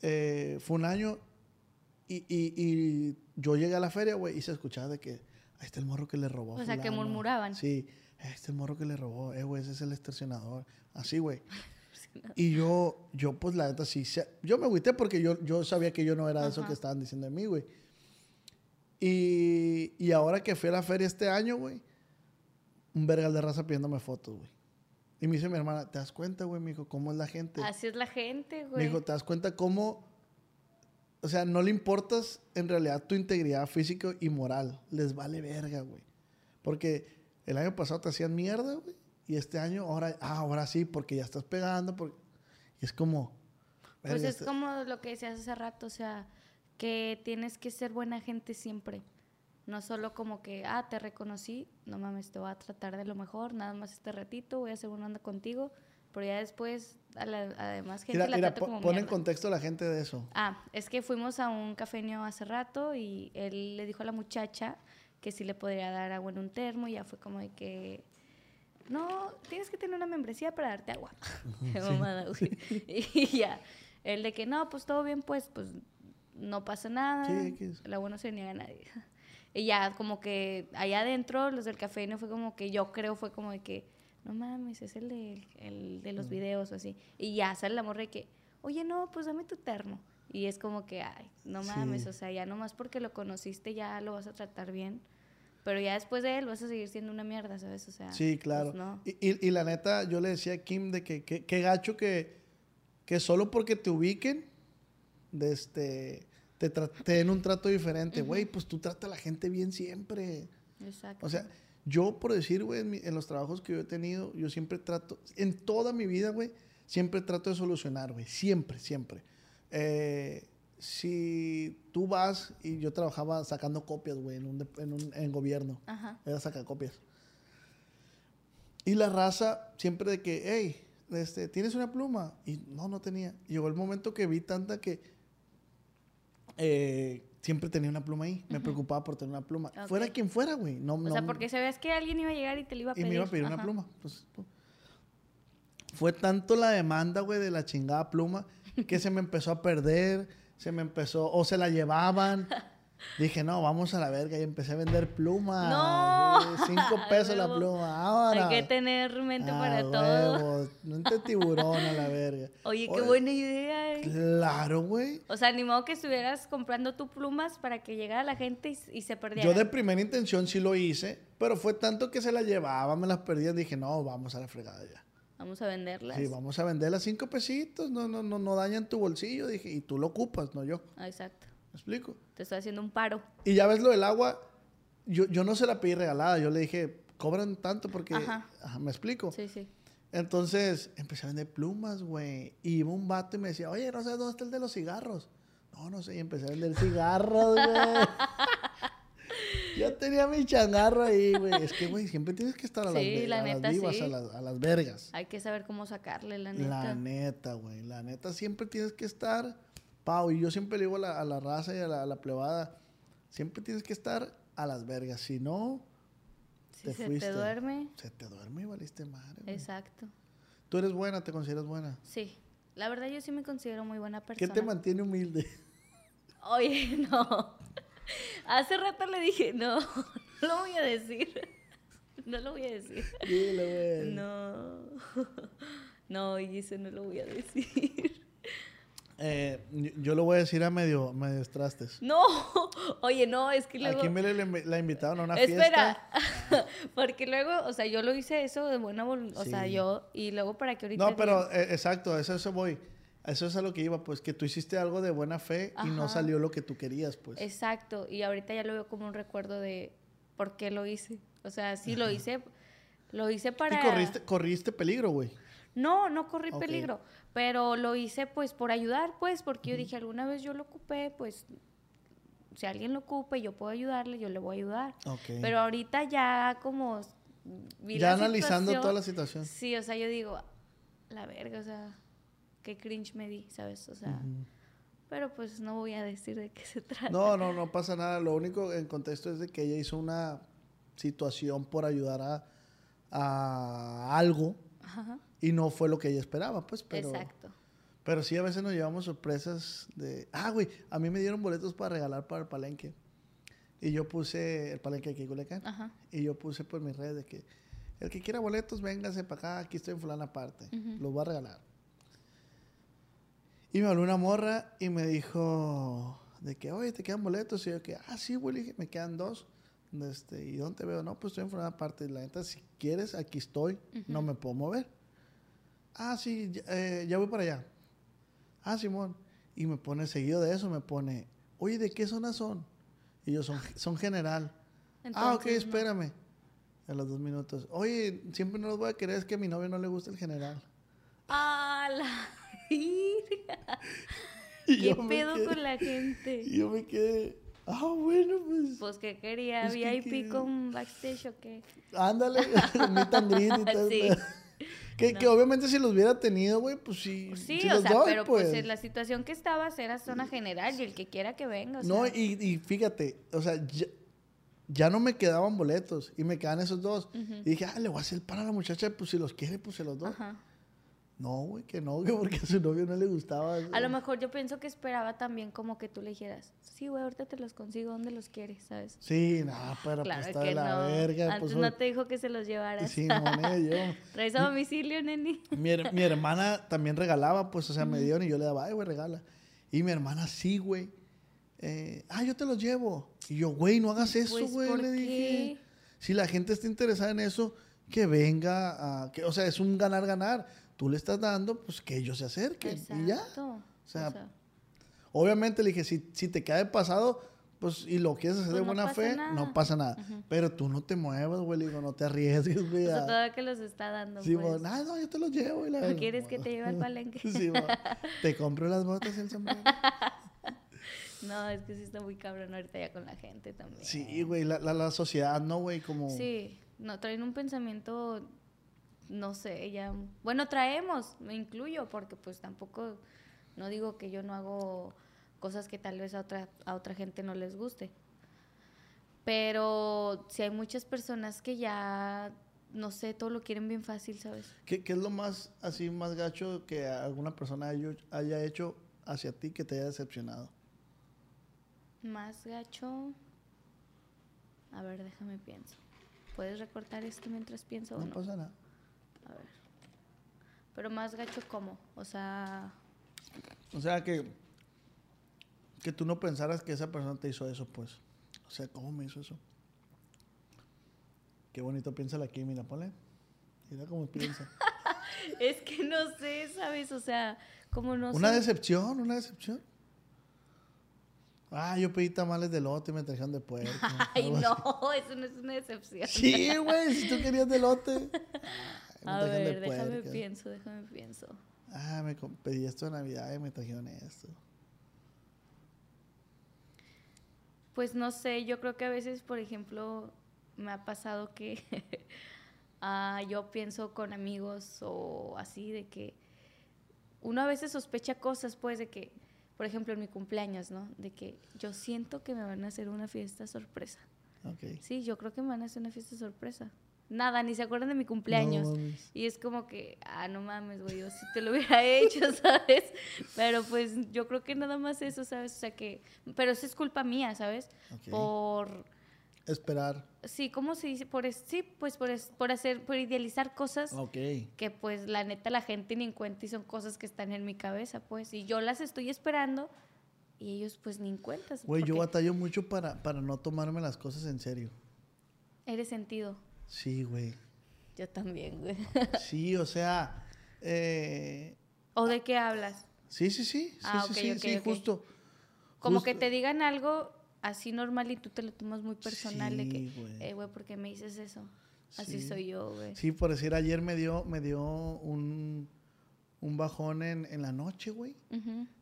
Eh, fue un año y, y- y yo llegué a la feria, güey, y se escuchaba de que, ahí está el morro que le robó. O sea, que fulano". murmuraban. Sí, está el morro que le robó, eh, güey, ese es el extorsionador. Así, güey. Y yo, yo pues la neta sí, yo me agüité porque yo, yo sabía que yo no era eso Ajá. que estaban diciendo de mí, güey. Y, y ahora que fui a la feria este año, güey, un vergal de raza pidiéndome fotos, güey. Y me dice mi hermana, ¿te das cuenta, güey? Me dijo, ¿cómo es la gente? Así es la gente, Me güey. dijo, ¿te das cuenta cómo? O sea, no le importas en realidad tu integridad física y moral. Les vale verga, güey. Porque el año pasado te hacían mierda, güey. Y este año, ahora, ah, ahora sí, porque ya estás pegando. Porque... Y es como... Pues es este- como lo que decías hace rato, o sea, que tienes que ser buena gente siempre. No solo como que, ah, te reconocí, no mames, te voy a tratar de lo mejor, nada más este ratito, voy a hacer una onda contigo, Pero ya después, a la, además, gente Mira, la mira, trato como pon en contexto a la gente de eso. Ah, es que fuimos a un cafeño hace rato y él le dijo a la muchacha que sí le podría dar agua en un termo y ya fue como de que no, tienes que tener una membresía para darte agua. Qué mamada, güey. Y ya, él de que no, pues todo bien, pues, pues no pasa nada. Sí, X. El agua no se niega a nadie. Y ya como que allá adentro, los del cafeño fue como que yo creo fue como de que, no mames, es el de, el de los videos o así. Y ya sale la morra de que, oye, no, pues dame tu termo. Y es como que, ay, no mames, Sí. o sea, ya nomás porque lo conociste ya lo vas a tratar bien. Pero ya después de él vas a seguir siendo una mierda, ¿sabes? O sea, Sí, claro. pues no. y, y- y la neta, yo le decía a Kim de que que- que gacho que, que solo porque te ubiquen, de este, te, te den un trato diferente. Güey, pues tú trata a la gente bien siempre. Exacto. O sea, yo por decir, güey, en, en los trabajos que yo he tenido, yo siempre trato, en toda mi vida, güey, siempre trato de solucionar, güey. Siempre, siempre. Eh, si tú vas y yo trabajaba sacando copias, güey, en un, en un en gobierno. Ajá. Era sacar copias. Y la raza, siempre de que, hey, este, ¿tienes una pluma? Y no, no tenía. Llegó el momento que vi tanta que eh, siempre tenía una pluma ahí. Me preocupaba por tener una pluma. Fuera quien fuera, güey. No, O no- sea, porque sabías que alguien iba a llegar y te lo iba a y pedir. me iba a pedir una pluma. Pues, pu- fue tanto la demanda, güey, de la chingada pluma que se me empezó a perder, se me empezó, o se la llevaban. Dije, no, vamos a la verga. Y empecé a vender plumas. ¡No! Cinco pesos la pluma. Ahora. Hay que tener mente Ah, para todo. No te tiburón a la verga. Oye, qué Oye, buena idea. eh. Claro, güey. O sea, ni modo que estuvieras comprando tú plumas para que llegara la gente y, y se perdiera. Yo de primera intención sí lo hice, pero fue tanto que se la llevaba, me las perdía. Dije, no, vamos a la fregada ya. Vamos a venderlas. Sí, vamos a venderlas cinco pesitos, no, no, no, no dañan tu bolsillo. Dije, y tú lo ocupas, no yo. Ah, exacto. ¿Me explico? Te estoy haciendo un paro. Y ya ves lo del agua, yo, yo no se la pedí regalada. Yo le dije, cobran tanto porque. Ajá. Ajá, ¿Me explico? Sí, sí. Entonces empecé a vender plumas, güey. Y iba un vato y me decía, oye, no sé dónde está el de los cigarros. No, no sé. Y empecé a vender cigarros, güey. Yo tenía mi changarro ahí, güey. Es que, güey, siempre tienes que estar a las, Sí, la a las neta, vivas, sí. a, las, a las vergas. Hay que saber cómo sacarle, la neta. La neta, güey. La neta, siempre tienes que estar, Pau. Y yo siempre le digo a la, a la raza y a la, a la plebada, siempre tienes que estar a las vergas. Si no, si te se fuiste. te duerme, se te duerme y valiste madre. güey. exacto. Tú eres buena, te consideras buena. Sí. La verdad, yo sí me considero muy buena ¿Qué persona. te mantiene humilde? Oye, no. Hace rato le dije, no, no lo voy a decir. No lo voy a decir. Güey. No. No, oye, eso no lo voy a decir. Eh, yo- lo voy a decir a medio, medio trastes. No. Oye, no, es que luego... Aquí me la invitaron a una Espera, fiesta. porque luego, o sea, yo lo hice eso de buena voluntad, o sea, yo, y luego para que ahorita... No, pero eh, exacto, eso, eso voy. Eso es a lo que iba, pues que tú hiciste algo de buena fe y no salió lo que tú querías, pues. Exacto, y ahorita ya lo veo como un recuerdo de por qué lo hice. O sea, sí lo hice, lo hice para... Y corriste, corriste peligro, güey. No, no corrí peligro, pero lo hice pues por ayudar, pues, porque yo dije, alguna vez yo lo ocupé, pues, si alguien lo ocupa y yo puedo ayudarle, yo le voy a ayudar. Pero ahorita ya como vi ya la analizando toda la situación. Sí, o sea, yo digo, la verga, o sea, qué cringe me di, ¿sabes? O sea, pero pues no voy a decir de qué se trata. No, no, no pasa nada. Lo único en contexto es de que ella hizo una situación por ayudar a, a algo Ajá, y no fue lo que ella esperaba, pues, pero... exacto. Pero sí, a veces nos llevamos sorpresas de... Ah, güey, a mí me dieron boletos para regalar para el palenque. Y yo puse el palenque aquí en Culiacán. Ajá. Y yo puse por mis redes de que el que quiera boletos, véngase para acá, aquí estoy en fulana parte. Ujú. Los voy a regalar. Y me habló una morra y me dijo de que, oye, ¿te quedan boletos? Y yo que, ah, sí, güey, me quedan dos. Este, ¿Y dónde te veo? No, pues estoy en fulana parte. La neta, si quieres, aquí estoy. No me puedo mover. Ah, sí, ya, eh, ya voy para allá. Ah, Simón. Y me pone, seguido de eso, me pone, oye, ¿de qué zona son? Y yo, son, son general. ah, ok, espérame. A los dos minutos. Oye, siempre no los voy a querer, es que a mi novio no le gusta el general. ¡Ah, la virga! Y ¿Qué pedo quedé- con la gente? Y yo me quedé, ah, bueno, pues, Pues que quería, Pues, ¿qué VIP con backstage o qué. ándale, meet and greet y. Sí. pedo. Que, No. que obviamente si los hubiera tenido, güey, pues sí. Sí, sí o los sea, doy, pero pues. en la situación que estabas era zona general y el que quiera que venga, o No, sea, y, y fíjate, o sea, ya, ya no me quedaban boletos y me quedan esos dos. Y dije, ah, le voy a hacer para la muchacha, pues si los quiere, pues se los doy. Ajá. No, güey, que no, que porque a su novio no le gustaba. A lo mejor yo pienso que esperaba también como que tú le dijeras, sí, güey, ahorita te los consigo donde los quieres, ¿sabes? Sí, no, pero claro pues está que de la no. verga. Antes pues, no te dijo que se los llevaras. Sí, no, ni yo. ¿Traes a domicilio, neni? Mi, her- mi hermana también regalaba, pues, o sea, me dieron y yo le daba, ay, güey, regala. Y mi hermana sí, güey. Eh, ah, yo te los llevo. Y yo, güey, no hagas eso, Pues, güey, ¿por le qué? dije. Si la gente está interesada en eso, que venga a... Que, o sea, es un ganar-ganar. Tú le estás dando, pues, que ellos se acerquen. Y ya. Exacto. O sea, Obviamente le dije, si, si te cae pasado, pues, y lo quieres hacer Pues de no buena fe, nada. no pasa nada. Pero tú no te muevas, güey, digo, no te arriesgues, güey. o sea, todavía que los está dando, Sí, pues. ah, no, yo te los llevo. Y la ¿O verga, quieres que te lleve al palenque? Sí, te compro las botas y el sombrero. No, es que sí está muy cabrón ahorita ya con la gente también. Sí, güey, la, la, la sociedad, ¿no, güey? Como... Sí, no, traen un pensamiento, no sé, ya... Bueno, traemos, me incluyo, porque pues tampoco, no digo que yo no hago cosas que tal vez a otra, a otra gente no les guste. Pero si hay muchas personas que ya, no sé, todo lo quieren bien fácil, ¿sabes? ¿Qué, qué es lo más, así, más gacho que alguna persona haya- haya hecho hacia ti que te haya decepcionado? Más gacho... A ver, déjame pienso. ¿Puedes recortar esto mientras pienso o no? pasa nada. A ver. Pero más gacho, ¿cómo? O sea... O sea, que, que tú no pensaras que esa persona te hizo eso, pues. O sea, ¿cómo me hizo eso? Qué bonito piensa aquí, mira, ponle. Mira cómo piensa. Es que no sé, ¿sabes? O sea, como no una sé. decepción, una decepción. Ah, yo pedí tamales de lote y me trajeron de puerco. Ay, así. no, eso no es una decepción. Sí, güey, si tú querías de lote. Me A trajeron ver, de déjame pienso, déjame pienso. Ah, me pedí esto de Navidad y me trajeron esto. Pues no sé, yo creo que a veces, por ejemplo, me ha pasado que ah, yo pienso con amigos o así de que uno a veces sospecha cosas, pues, de que, por ejemplo, en mi cumpleaños, ¿no? De que yo siento que me van a hacer una fiesta sorpresa. Ok. Sí, yo creo que me van a hacer una fiesta sorpresa. Nada, ni se acuerdan de mi cumpleaños. No. Y es como que, ah, no mames, güey, yo sí te lo hubiera hecho, ¿sabes? Pero pues yo creo que nada más eso, ¿sabes? O sea que, pero eso es culpa mía, ¿sabes? Ok. Por, Esperar. sí, ¿cómo se dice? Por, es- sí, pues por, es- por hacer, por idealizar cosas Ok. que pues la neta la gente ni en cuenta y son cosas que están en mi cabeza, pues. Y yo las estoy esperando y ellos pues ni en cuenta. Güey, yo batallo mucho para, para no tomarme las cosas en serio. Eres sentido. Sí, güey. Yo también, güey. Sí, o sea. eh, ¿O de qué hablas? sí, sí, sí. Sí, Ah, sí, ok, sí, ok, sí, ok. justo. Como justo- que te digan algo así normal y tú te lo tomas muy personal de que, Sí, güey. eh, güey, ¿por qué me dices eso? Así Sí. soy yo, güey. Sí, por decir, ayer me dio, me dio un, un bajón en, en la noche, güey.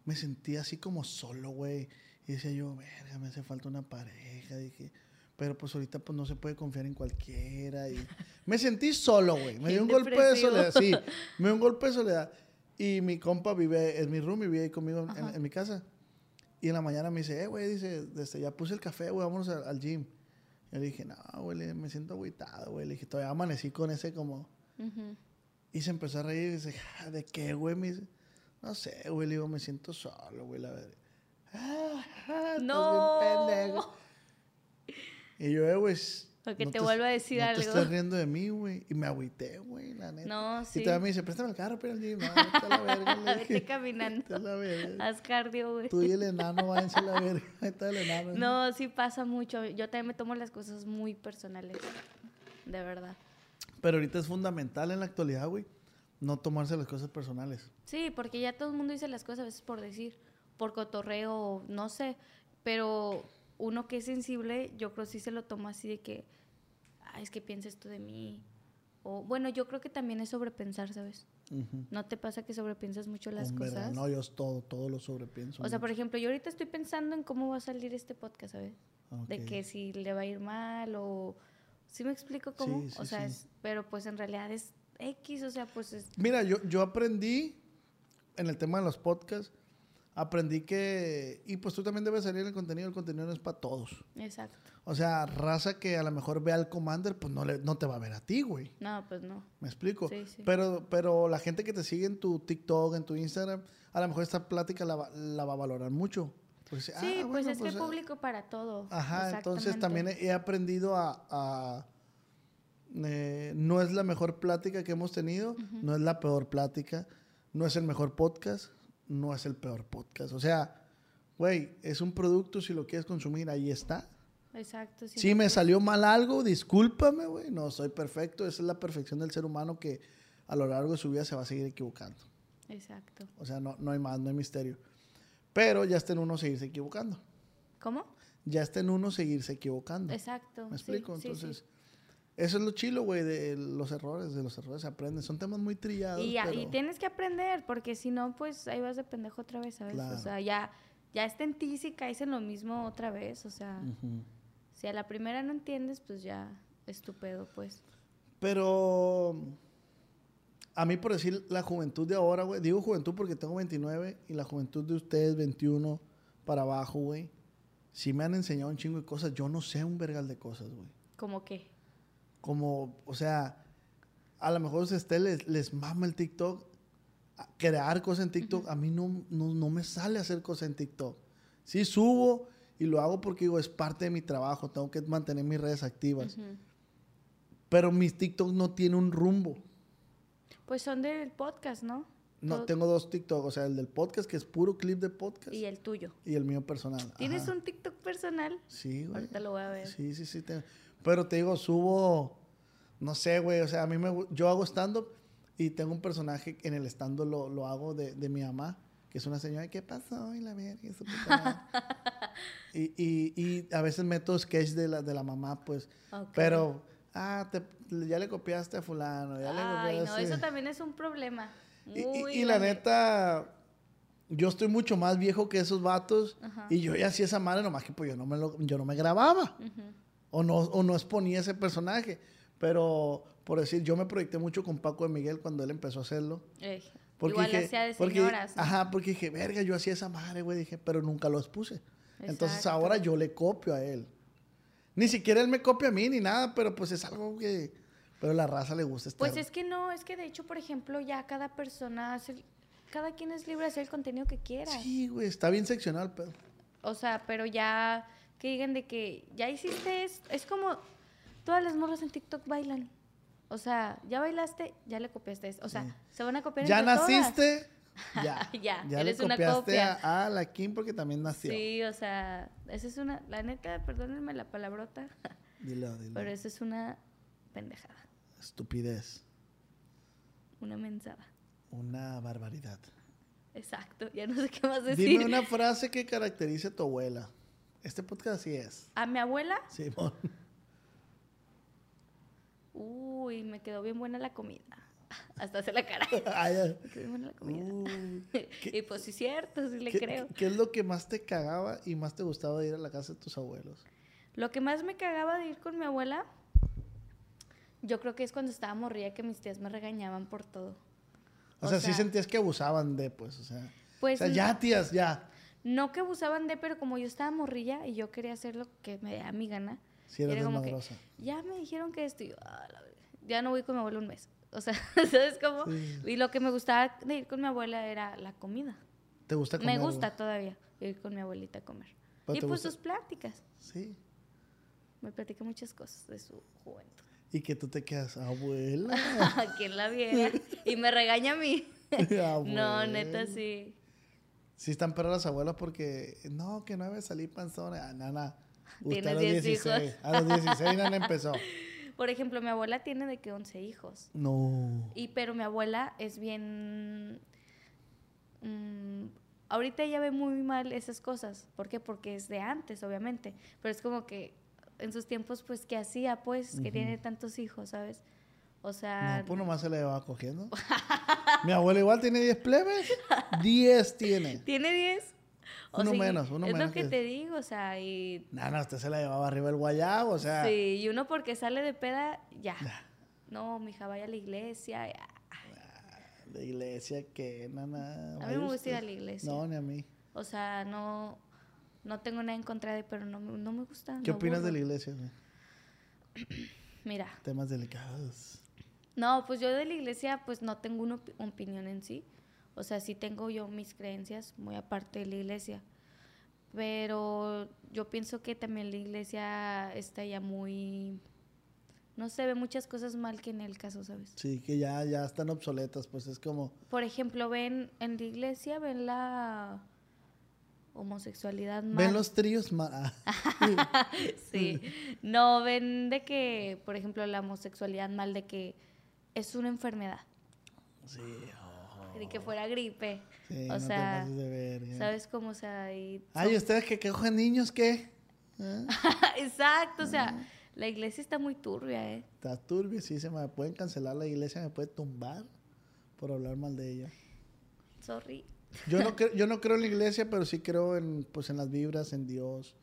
Me sentía así como solo, güey. Y decía yo, verga, me hace falta una pareja. Dije, pero pues ahorita pues no se puede confiar en cualquiera. Y me sentí solo, güey. Me dio un golpe de soledad, sí. Me dio un golpe de soledad. Y mi compa vive, es mi room, vive ahí conmigo en, en mi casa. Y en la mañana me dice, eh, güey, dice, desde ya puse el café, güey, vámonos al, al gym. Yo le dije, no, güey, me siento agüitado, güey. Le dije, todavía amanecí con ese como... Ujú. Y se empezó a reír y dice, "Ah, ¿de qué, güey? Me dice, no sé, güey, le digo, me siento solo, güey, la verdad. Ah, ah, estás No. bien pendejo. Y yo, eh, güey. Porque no te vuelvo a decir no algo. te estás riendo de mí, güey. Y me agüité, güey, la neta. No, Y sí. todavía me dice, préstame el carro, pero el gym. No, vete a la verga. Vete caminando. Vete a la verga. Haz cardio, güey. Tú y el enano, váyanse a la verga. Ahí está el enano. No, sí pasa mucho. Yo también me tomo las cosas muy personales. De verdad. Pero ahorita es fundamental en la actualidad, güey, no tomarse las cosas personales. Sí, porque ya todo el mundo dice las cosas a veces por decir, por cotorreo, no sé. Pero uno que es sensible, yo creo sí se lo toma así de que, ay, es que piensa esto de mí. O, bueno, yo creo que también es sobrepensar, ¿sabes? Ujú. ¿No te pasa que sobrepiensas mucho las En cosas? no, yo todo, todo lo sobrepienso. O sea, por ejemplo, yo ahorita estoy pensando en cómo va a salir este podcast, ¿sabes? De Ok. que si le va a ir mal o... ¿Sí me explico cómo? Sí, sí, o sea, sí. es- pero pues en realidad es, X, o sea, pues es... Mira, yo, yo aprendí en el tema de los podcasts, aprendí que, y pues tú también debes salir el contenido, el contenido no es para todos. Exacto. O sea, raza que a lo mejor ve al Commander, pues no, le, no te va a ver a ti, güey. No, pues no. ¿Me explico? Sí, sí. Pero, pero la gente que te sigue en tu TikTok, en tu Instagram, a lo mejor esta plática la, va- la va a valorar mucho. Dice, Sí, "Ah, pues es que hay eh". público para todo. Ajá, entonces también he, aprendido a... a, eh, no es la mejor plática que hemos tenido, no es la peor plática, no es el mejor podcast, no es el peor podcast. O sea, güey, es un producto, si lo quieres consumir, ahí está. Exacto. Si no, me salió mal algo, discúlpame, güey, no soy perfecto, esa es la perfección del ser humano que a lo largo de su vida se va a seguir equivocando. Exacto. O sea, no, no hay más, no hay misterio. Pero ya está en uno seguirse equivocando. ¿Cómo? Ya está en uno seguirse equivocando. Exacto. ¿Me sí, explico? sí, sí. Eso es lo chilo, güey, de los errores. De los errores se aprende. Son temas muy trillados. Y, ya- y tienes que aprender, porque si no, pues ahí vas de pendejo otra vez, ¿sabes? Claro. O sea, ya, ya está en ti si caes en lo mismo otra vez. O sea, si a la primera no entiendes, pues ya es tu pedo, pues. Pero a mí, por decir la juventud de ahora, güey, digo juventud porque tengo 29 y la juventud de ustedes, 21 para abajo, güey, sí me han enseñado un chingo de cosas. Yo no sé un vergal de cosas, güey. ¿Cómo qué? Como, o sea, a lo mejor a ustedes les, les mama el TikTok, crear cosas en TikTok. A mí no, no, no me sale hacer cosas en TikTok. Sí subo y lo hago porque digo, es parte de mi trabajo, tengo que mantener mis redes activas. Pero mis TikTok no tiene un rumbo. Pues son del podcast, ¿no? No, Todo- tengo dos TikTok, o sea, el del podcast que es puro clip de podcast Y y, el tuyo. el mío personal. ¿Tienes Ajá. un TikTok personal? Sí, güey. Ahorita lo voy a ver. Sí, sí, sí. Pero te digo, subo, no sé, güey, o sea, a mí me, yo hago stand-up y tengo un personaje en el stand-up lo, lo hago de, de mi mamá, que es una señora, ¿qué pasó? Y la verga, y y, y, a veces meto sketch de la, de la mamá, pues, pero, ah, te- ya le copiaste a fulano, ya le Ay, no, copiaste. eso también es un problema. Y- Muy y la neta, yo estoy mucho más viejo que esos vatos Ajá. y yo ya hacía esa madre, nomás que pues yo no me, lo, yo no me grababa Ujú. O no, o no exponía ese personaje. Pero, por decir, yo me proyecté mucho con Paco de Miguel cuando él empezó a hacerlo. Ey, Porque Igual dije, hacía de porque- señoras. ¿no? Ajá, porque dije, verga, yo hacía esa madre, güey, dije, pero nunca lo expuse. Entonces ahora yo le copio a él. Ni siquiera él me copia a mí ni nada, pero pues es algo que... Pero la raza le gusta estar... Pues es que no, es que de hecho, por ejemplo, ya cada persona hace, cada quien es libre de hacer el contenido que quiera. Sí, güey, está bien seccionado el pedo. O sea, pero ya que digan de que ya hiciste esto, es como todas las morras en TikTok bailan. O sea, ya bailaste, ya le copiaste esto. O sea, Sí. se van a copiar Ya entre todas. naciste, ya. Ya, le eres una copiaste copia. A, a la Kim porque también nació. Sí, o sea, esa es una, la neta, perdónenme la palabrota, Dilo, dilo. pero eso es una pendejada, Estupidez. una mensada. Una barbaridad. Exacto, ya no sé qué más decir. Dime una frase que caracterice a tu abuela. Este podcast así es. A mi abuela, Simón. uy, me quedó bien buena la comida. Hasta hace la cara. Ay, ay. Me quedó bien buena la comida. Y pues sí, cierto, sí le ¿qué, creo. qué es lo que más te cagaba y más te gustaba de ir a la casa de tus abuelos? Lo que más me cagaba de ir con mi abuela, yo creo que es cuando estaba morrida que mis tías me regañaban por todo. O, O sea, sí sentías que abusaban de, pues, o sea. Pues o sea, ya, tías, ya. No que abusaban de, pero como yo estaba morrilla y yo quería hacer lo que me da mi gana, Sí, eras era como que, desmadrosa. ya me dijeron que esto, y yo, "Ah, la verga". ya no voy con mi abuela un mes. O sea, ¿sabes cómo? Sí. Y lo que me gustaba de ir con mi abuela era la comida. ¿Te gusta comer? me gusta todavía ir con mi abuelita a comer. Y pues gusta- sus pláticas. Sí. Me platica muchas cosas de su juventud. Y que tú te quedas, abuela. ¿Quién la viera? Y me regaña a mí. No, neta, sí. Sí están perras las abuelas porque, no, que no debe salir panzona. Ah, nana, usted Tienes a los 10 16. hijos. A los 16 nana empezó. Por ejemplo, mi abuela tiene de que 11 hijos. No. Y pero mi abuela es bien mm, ahorita ella ve muy mal esas cosas. ¿Por qué? Porque es de antes, obviamente. Pero es como que en sus tiempos, pues, ¿qué hacía? Pues, que tiene tantos hijos, ¿sabes? O sea, No, pues nomás se le va cogiendo. Mi abuela igual tiene 10 plebes. 10 tiene. tiene 10. O Uno sea, menos, uno es menos lo que que- te digo, o sea, y Nana, usted se la llevaba arriba el guayabo, o sea. Sí, y uno porque sale de peda, ya. no, mi hija vaya a la iglesia. ah, La iglesia que, nana. A mí me gusta ir a la iglesia. No, ni a mí. O sea, no, no tengo nada en contra de, pero no, me- no me gusta. ¿Qué opinas de la iglesia? Mira, Temas delicados. No, pues yo de la iglesia pues no tengo una opi- opinión en sí. O sea, sí tengo yo mis creencias muy aparte de la iglesia. Pero yo pienso que también la iglesia está ya muy... No se ve muchas cosas mal que en el caso, ¿sabes? Sí, que ya, ya están obsoletas, pues es como. Por ejemplo, ven en la iglesia, ven la homosexualidad mal. Ven los tríos ma- ah, Sí. No, ven de que, por ejemplo, la homosexualidad mal, de que es una enfermedad. Sí, oh, que fuera gripe. sí, o no te sea, pases de. ¿sabes cómo? O sea, y Ay, ¿ustedes que, cogen niños qué? ¿Ah? Exacto, o sea, la iglesia está muy turbia, ¿eh? Está turbio, sí, se me pueden cancelar la iglesia, me puede tumbar por hablar mal de ella. Sorry. Yo no, cre- yo no creo en la iglesia, pero sí creo en, pues, en las vibras, en Dios.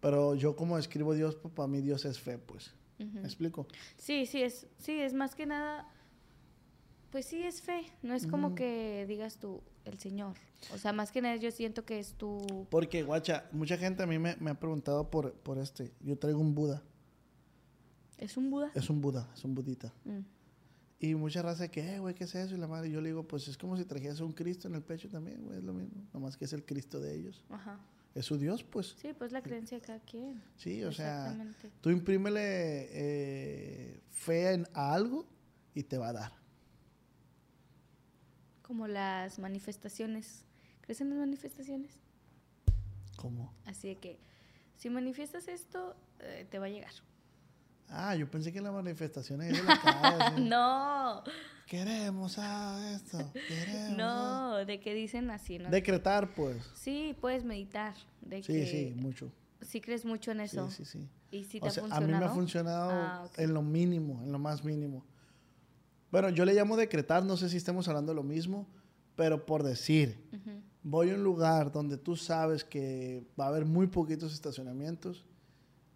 Pero yo como escribo Dios, pues para mí Dios es fe, pues. ¿Me explico? Sí, sí, es, sí, es más que nada, pues sí, es fe. No es como que digas tú, el Señor. O sea, más que nada yo siento que es tu... Porque, guacha, mucha gente a mí me, me ha preguntado por, por este. Yo traigo un Buda. ¿Es un Buda? Es un Buda, es un budita. Mm. Y mucha raza que, eh, güey, ¿qué es eso? Y la madre, yo le digo, pues es como si trajeras un Cristo en el pecho también, güey, es lo mismo. Nomás que es el Cristo de ellos. Ajá. Es su Dios, pues. Sí, pues la creencia de cada quien. Sí, o sea, tú imprímele eh, fe en, a algo y te va a dar. Como las manifestaciones. ¿Crees en las manifestaciones? ¿Cómo? Así de que si manifiestas esto, eh, te va a llegar. Ah, yo pensé que las manifestaciones es de la calle, No, Queremos a esto, queremos a- no, de que dicen así, ¿no? Decretar, pues. Sí, puedes meditar. De Sí, que sí, mucho. sí crees mucho en eso. Sí, sí, sí. Y si te O ha sea, a funcionado. mí me ha funcionado Ah, en lo mínimo, en lo más mínimo. Bueno, yo le llamo decretar, no sé si estemos hablando de lo mismo, pero por decir, voy a un lugar donde tú sabes que va a haber muy poquitos estacionamientos,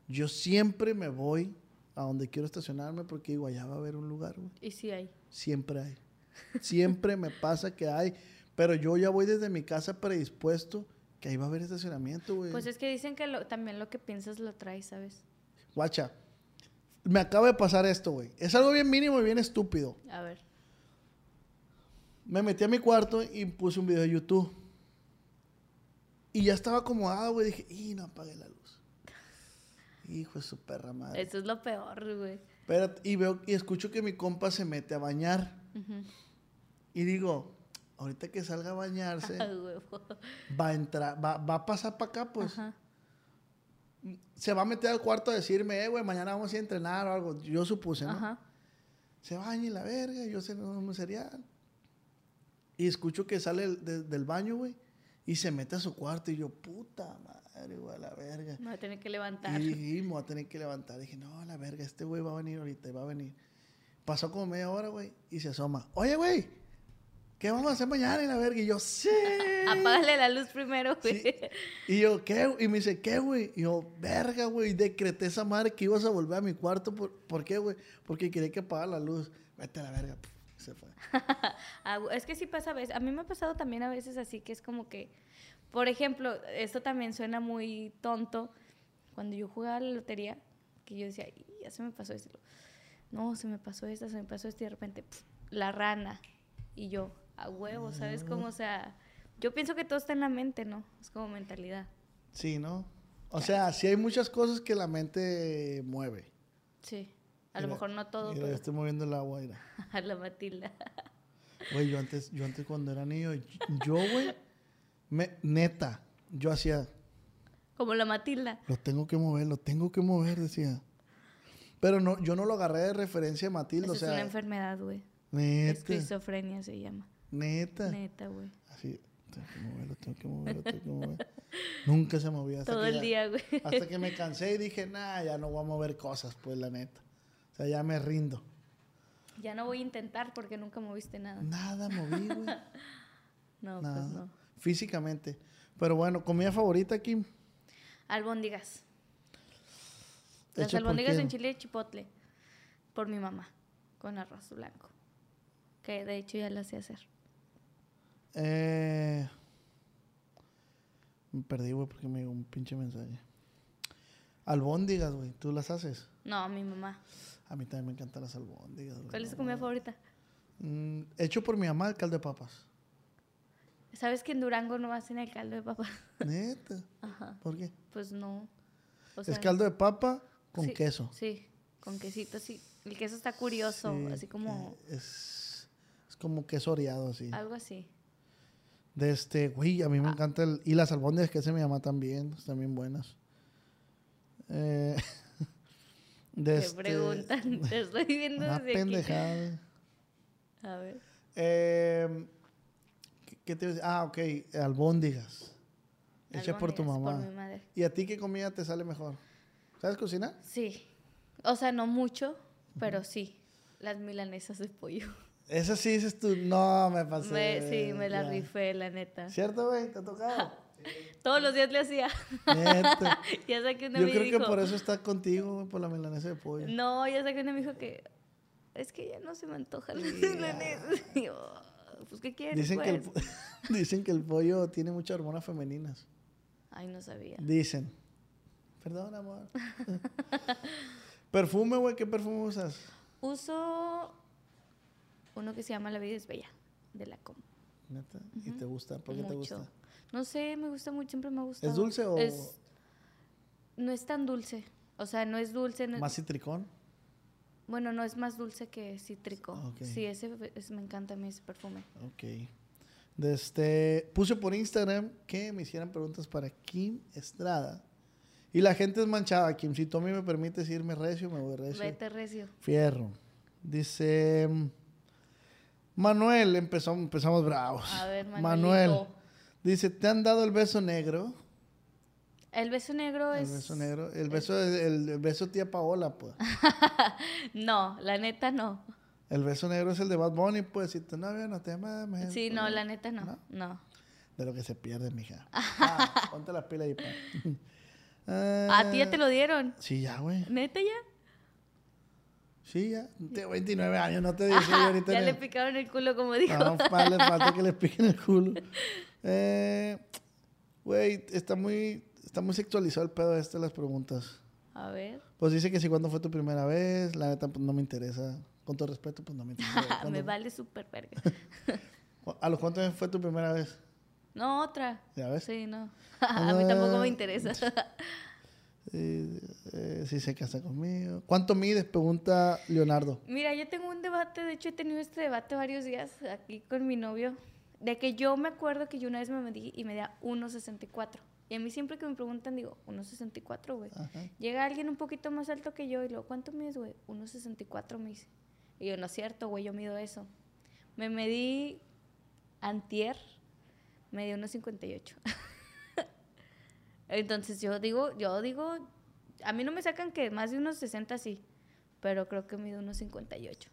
yo siempre me voy a donde quiero estacionarme porque digo, allá va a haber un lugar, güey. Y sí hay. Siempre hay. Siempre me pasa que hay, pero yo ya voy desde mi casa predispuesto que ahí va a haber estacionamiento, güey. Pues es que dicen que lo- también lo que piensas lo traes, ¿sabes? Guacha, me acaba de pasar esto, güey. Es algo bien mínimo y bien estúpido. A ver. Me metí a mi cuarto y puse un video de YouTube. Y ya estaba acomodado, güey. Dije, y no apagué la luz. Hijo de su perra madre. Eso es lo peor, güey. Espérate, y veo y escucho que mi compa se mete a bañar. Y digo, ahorita que salga a bañarse, va a entrar, va, va a pasar para acá, pues. Ajá. Se va a meter al cuarto a decirme, eh, güey, mañana vamos a ir a entrenar o algo. Yo supuse, ¿no? Ajá. se baña y la verga, yo sé un cereal. Y escucho que sale el- de- del baño, güey, y se mete a su cuarto y yo, puta madre, güey, a la verga. Me voy a tener que levantar. Y dije, "Y me voy a tener que levantar. dije, no, a la verga, este güey va a venir ahorita, va a venir. Pasó como media hora, güey, y se asoma. Oye, güey, ¿qué vamos a hacer mañana? Y la verga, y yo, sí. Apágale la luz primero, güey. Sí. Y yo, ¿qué? Y me dice, ¿qué, güey? Y yo, verga, güey. Decreté esa madre que ibas a volver a mi cuarto. ¿Por, ¿por qué, güey? Porque quería que apagara la luz. Vete a la verga. Se fue. Ah, es que sí pasa a veces. A mí me ha pasado también a veces así que es como que, por ejemplo, esto también suena muy tonto. Cuando yo jugaba a la lotería, que yo decía, "Y ya se me pasó esto. No, se me pasó esta, se me pasó esto y de repente, la rana. Y yo, a huevo, ¿sabes cómo? O sea, yo pienso que todo está en la mente, ¿no? Es como mentalidad. Sí, ¿no? O sea, sí hay muchas cosas que la mente mueve. Sí. A lo mejor no todo, Mira, pero estoy moviendo el agua, mira. a la Matilda. Güey, yo antes, yo antes cuando era niño, yo, güey, me, neta, yo hacía, Como la Matilda. lo tengo que mover, lo tengo que mover, decía. Pero no, yo no lo agarré de referencia de Matilda, Esa o es una enfermedad, güey. neta, Esquizofrenia se llama. neta. Neta, güey. Así, tengo que moverlo, tengo que moverlo, tengo que moverlo. Nunca se movía. Hasta Todo el ya- día, güey. Hasta que me cansé y dije, nah, ya no voy a mover cosas, pues, la neta. O sea, ya me rindo. Ya no voy a intentar porque nunca moviste nada. Nada moví, güey. No, Nada. pues no. Físicamente. Pero bueno, comida favorita, Kim. Albóndigas. Las albóndigas en chile de chipotle. Por mi mamá. con arroz blanco. Que de hecho ya la sé hacer. Eh, me perdí, güey, porque me llegó un pinche mensaje. Albóndigas, güey. ¿Tú las haces? No, mi mamá. A mí también me encantan las albóndigas. ¿Cuál es tu comida favorita? Mm, hecho por mi mamá, el caldo de papas. ¿Sabes que en Durango no hacen el caldo de papa? Neta. Ajá. ¿Por qué? Pues no. O es caldo de papa con sí, queso. Sí, con quesito, sí. El queso está curioso, Sí, así como Es, es como queso oreado, así. algo así. De este, güey, a mí me encanta el... Y las albóndigas que hace mi mamá también, están bien buenas. Eh, de Te este- preguntan, te estoy viendo Una desde aquí. pendejada. A ver. Eh, ¿qué- ¿Qué te? Ah, ok, albóndigas. Hecha por tu mamá. Por mi madre. ¿Y a ti qué comida te sale mejor? ¿Sabes cocinar? Sí. O sea, no mucho, pero sí. Las milanesas de pollo. Esa sí dices tú, no, me pasé. Me- sí, me la ya. rifé, la neta. ¿Cierto, güey? ¿Te ha tocado? Todos los días le hacía. Neta. ya sé que Yo creo dijo. que por eso está contigo, por la milanesa de pollo. No, ya sé que una me dijo que. Es que ya no se me antoja la milanesa. Pues, ¿qué quieres? Dicen que, el, pues? po- dicen que el pollo tiene muchas hormonas femeninas. Ay, no sabía. Dicen. Perdón, amor. perfume, güey, ¿qué perfume usas? Uso uno que se llama La vida es bella, de la com. Neta. ¿Y te gusta? ¿Por qué te gusta? No sé, me gusta mucho, siempre me ha gustado. dulce o- Es- no es tan dulce. O sea, no es dulce. no- ¿Más citricón? Bueno, no es más dulce que cítrico. Ok. Sí, ese, me encanta a mí ese perfume. Ok. De este, puse por Instagram que me hicieran preguntas para Kim Estrada. Y la gente es manchada, Kim. Si tú a mí me permites irme recio, me voy recio. Vete recio. Fierro. Dice Manuel, empezó, empezamos bravos. A ver, Manuel. Manuelito. Dice, ¿te han dado el beso negro? El beso negro El es... beso negro. El beso, el, el beso tía Paola, pues. No, la neta no. El beso negro es el de Bad Bunny, pues. Si tu novio no te mames. Sí, no, pues. la neta no. ¿No? No. De lo que se pierde, mija. Ah, ponte la pila ahí, pa. Ah, A ti ya te lo dieron. Sí, ya, güey. ¿Neta ya? Sí, ya. Tengo 29 años, no te dije ahorita. ya le el- picaron el culo como dijo. No, pa, le falta que le piquen el culo. Eh, Güey, está muy, está muy sexualizado el pedo este de las preguntas. A ver. Pues dice que si cuándo fue tu primera vez, la neta pues, no me interesa. Con todo respeto, pues no me interesa. ¿Cuándo me vale súper verga. ¿A los cuántos fue tu primera vez? No, otra. ¿Ya ves? Sí, no. A mí tampoco Ah, me interesa. Eh, eh, si se casa conmigo. ¿Cuánto mides? Pregunta Leonardo. Mira, yo tengo un debate, de hecho he tenido este debate varios días aquí con mi novio, de que yo me acuerdo que yo una vez me medí y medía 1.64. Y a mí siempre que me preguntan digo, 1.64, güey. Llega alguien un poquito más alto que yo y luego, ¿cuánto mides, güey? 1.64 me dice. Y yo, no es cierto, güey, yo mido eso. Me medí antier, medí 1.58. Entonces yo digo, yo digo, a mí no me sacan que más de unos 60 sí, pero creo que mido unos 58.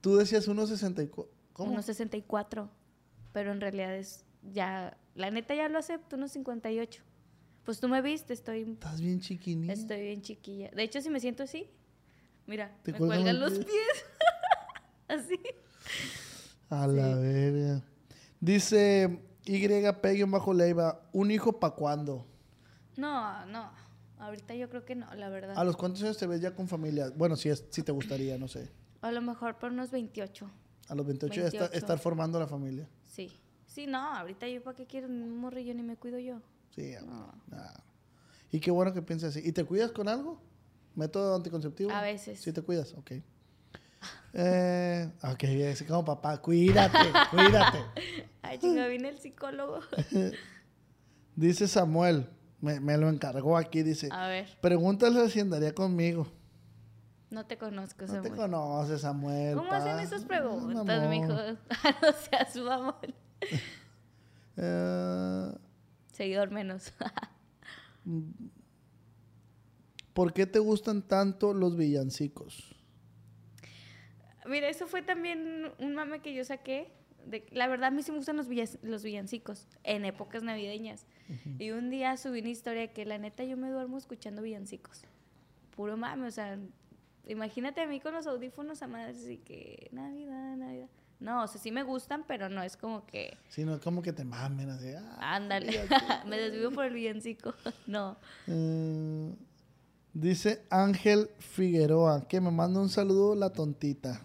Tú decías 1.64. ¿Cómo? Unos 64, pero en realidad es ya, la neta ya lo acepto, unos 58. Pues tú me viste, estoy, Estás bien chiquinilla. estoy bien chiquilla. De hecho, si me siento así, mira, Te me cuelgan los pies. pies. así. A la verga. Dice YP bajo Leiva, ¿un hijo pa' cuándo? No, no. Ahorita yo creo que no, la verdad. ¿A los cuántos años te ves ya con familia? Bueno, si, es, si te gustaría, no sé. A lo mejor por unos 28. A los 28, ya está- 28. estar formando la familia. Sí. Sí, no, ahorita yo para qué quiero un morrillo ni me cuido yo. Sí, amor. No. Nah. Y qué bueno que pienses así. ¿Y te cuidas con algo? ¿Método anticonceptivo? A veces. Sí te cuidas, ok. Eh, ok, es como papá, cuídate, cuídate. Ay, chinga, vine el psicólogo. Dice Samuel, me, me lo encargó aquí, dice, A ver, pregúntale si andaría conmigo. no te conozco, No te Samuel. conoces, Samuel. ¿Cómo pa. hacen esas No, preguntas, amor. mijo? no seas mamón. Eh, Seguidor menos. ¿Por qué te gustan tanto los villancicos? Mira, eso fue también un mame que yo saqué. De, la verdad, a mí sí me gustan los, villancicos en épocas navideñas. Y un día subí una historia que la neta yo me duermo escuchando villancicos. Puro mame, o sea, Imagínate a mí con los audífonos a madres y que Navidad, Navidad. No, o sea, sí me gustan, pero no es como que. Sí, no es como que te mamen así. ah, Ándale. me desvío por el villancico. no. eh, dice Ángel Figueroa que me manda un saludo la tontita.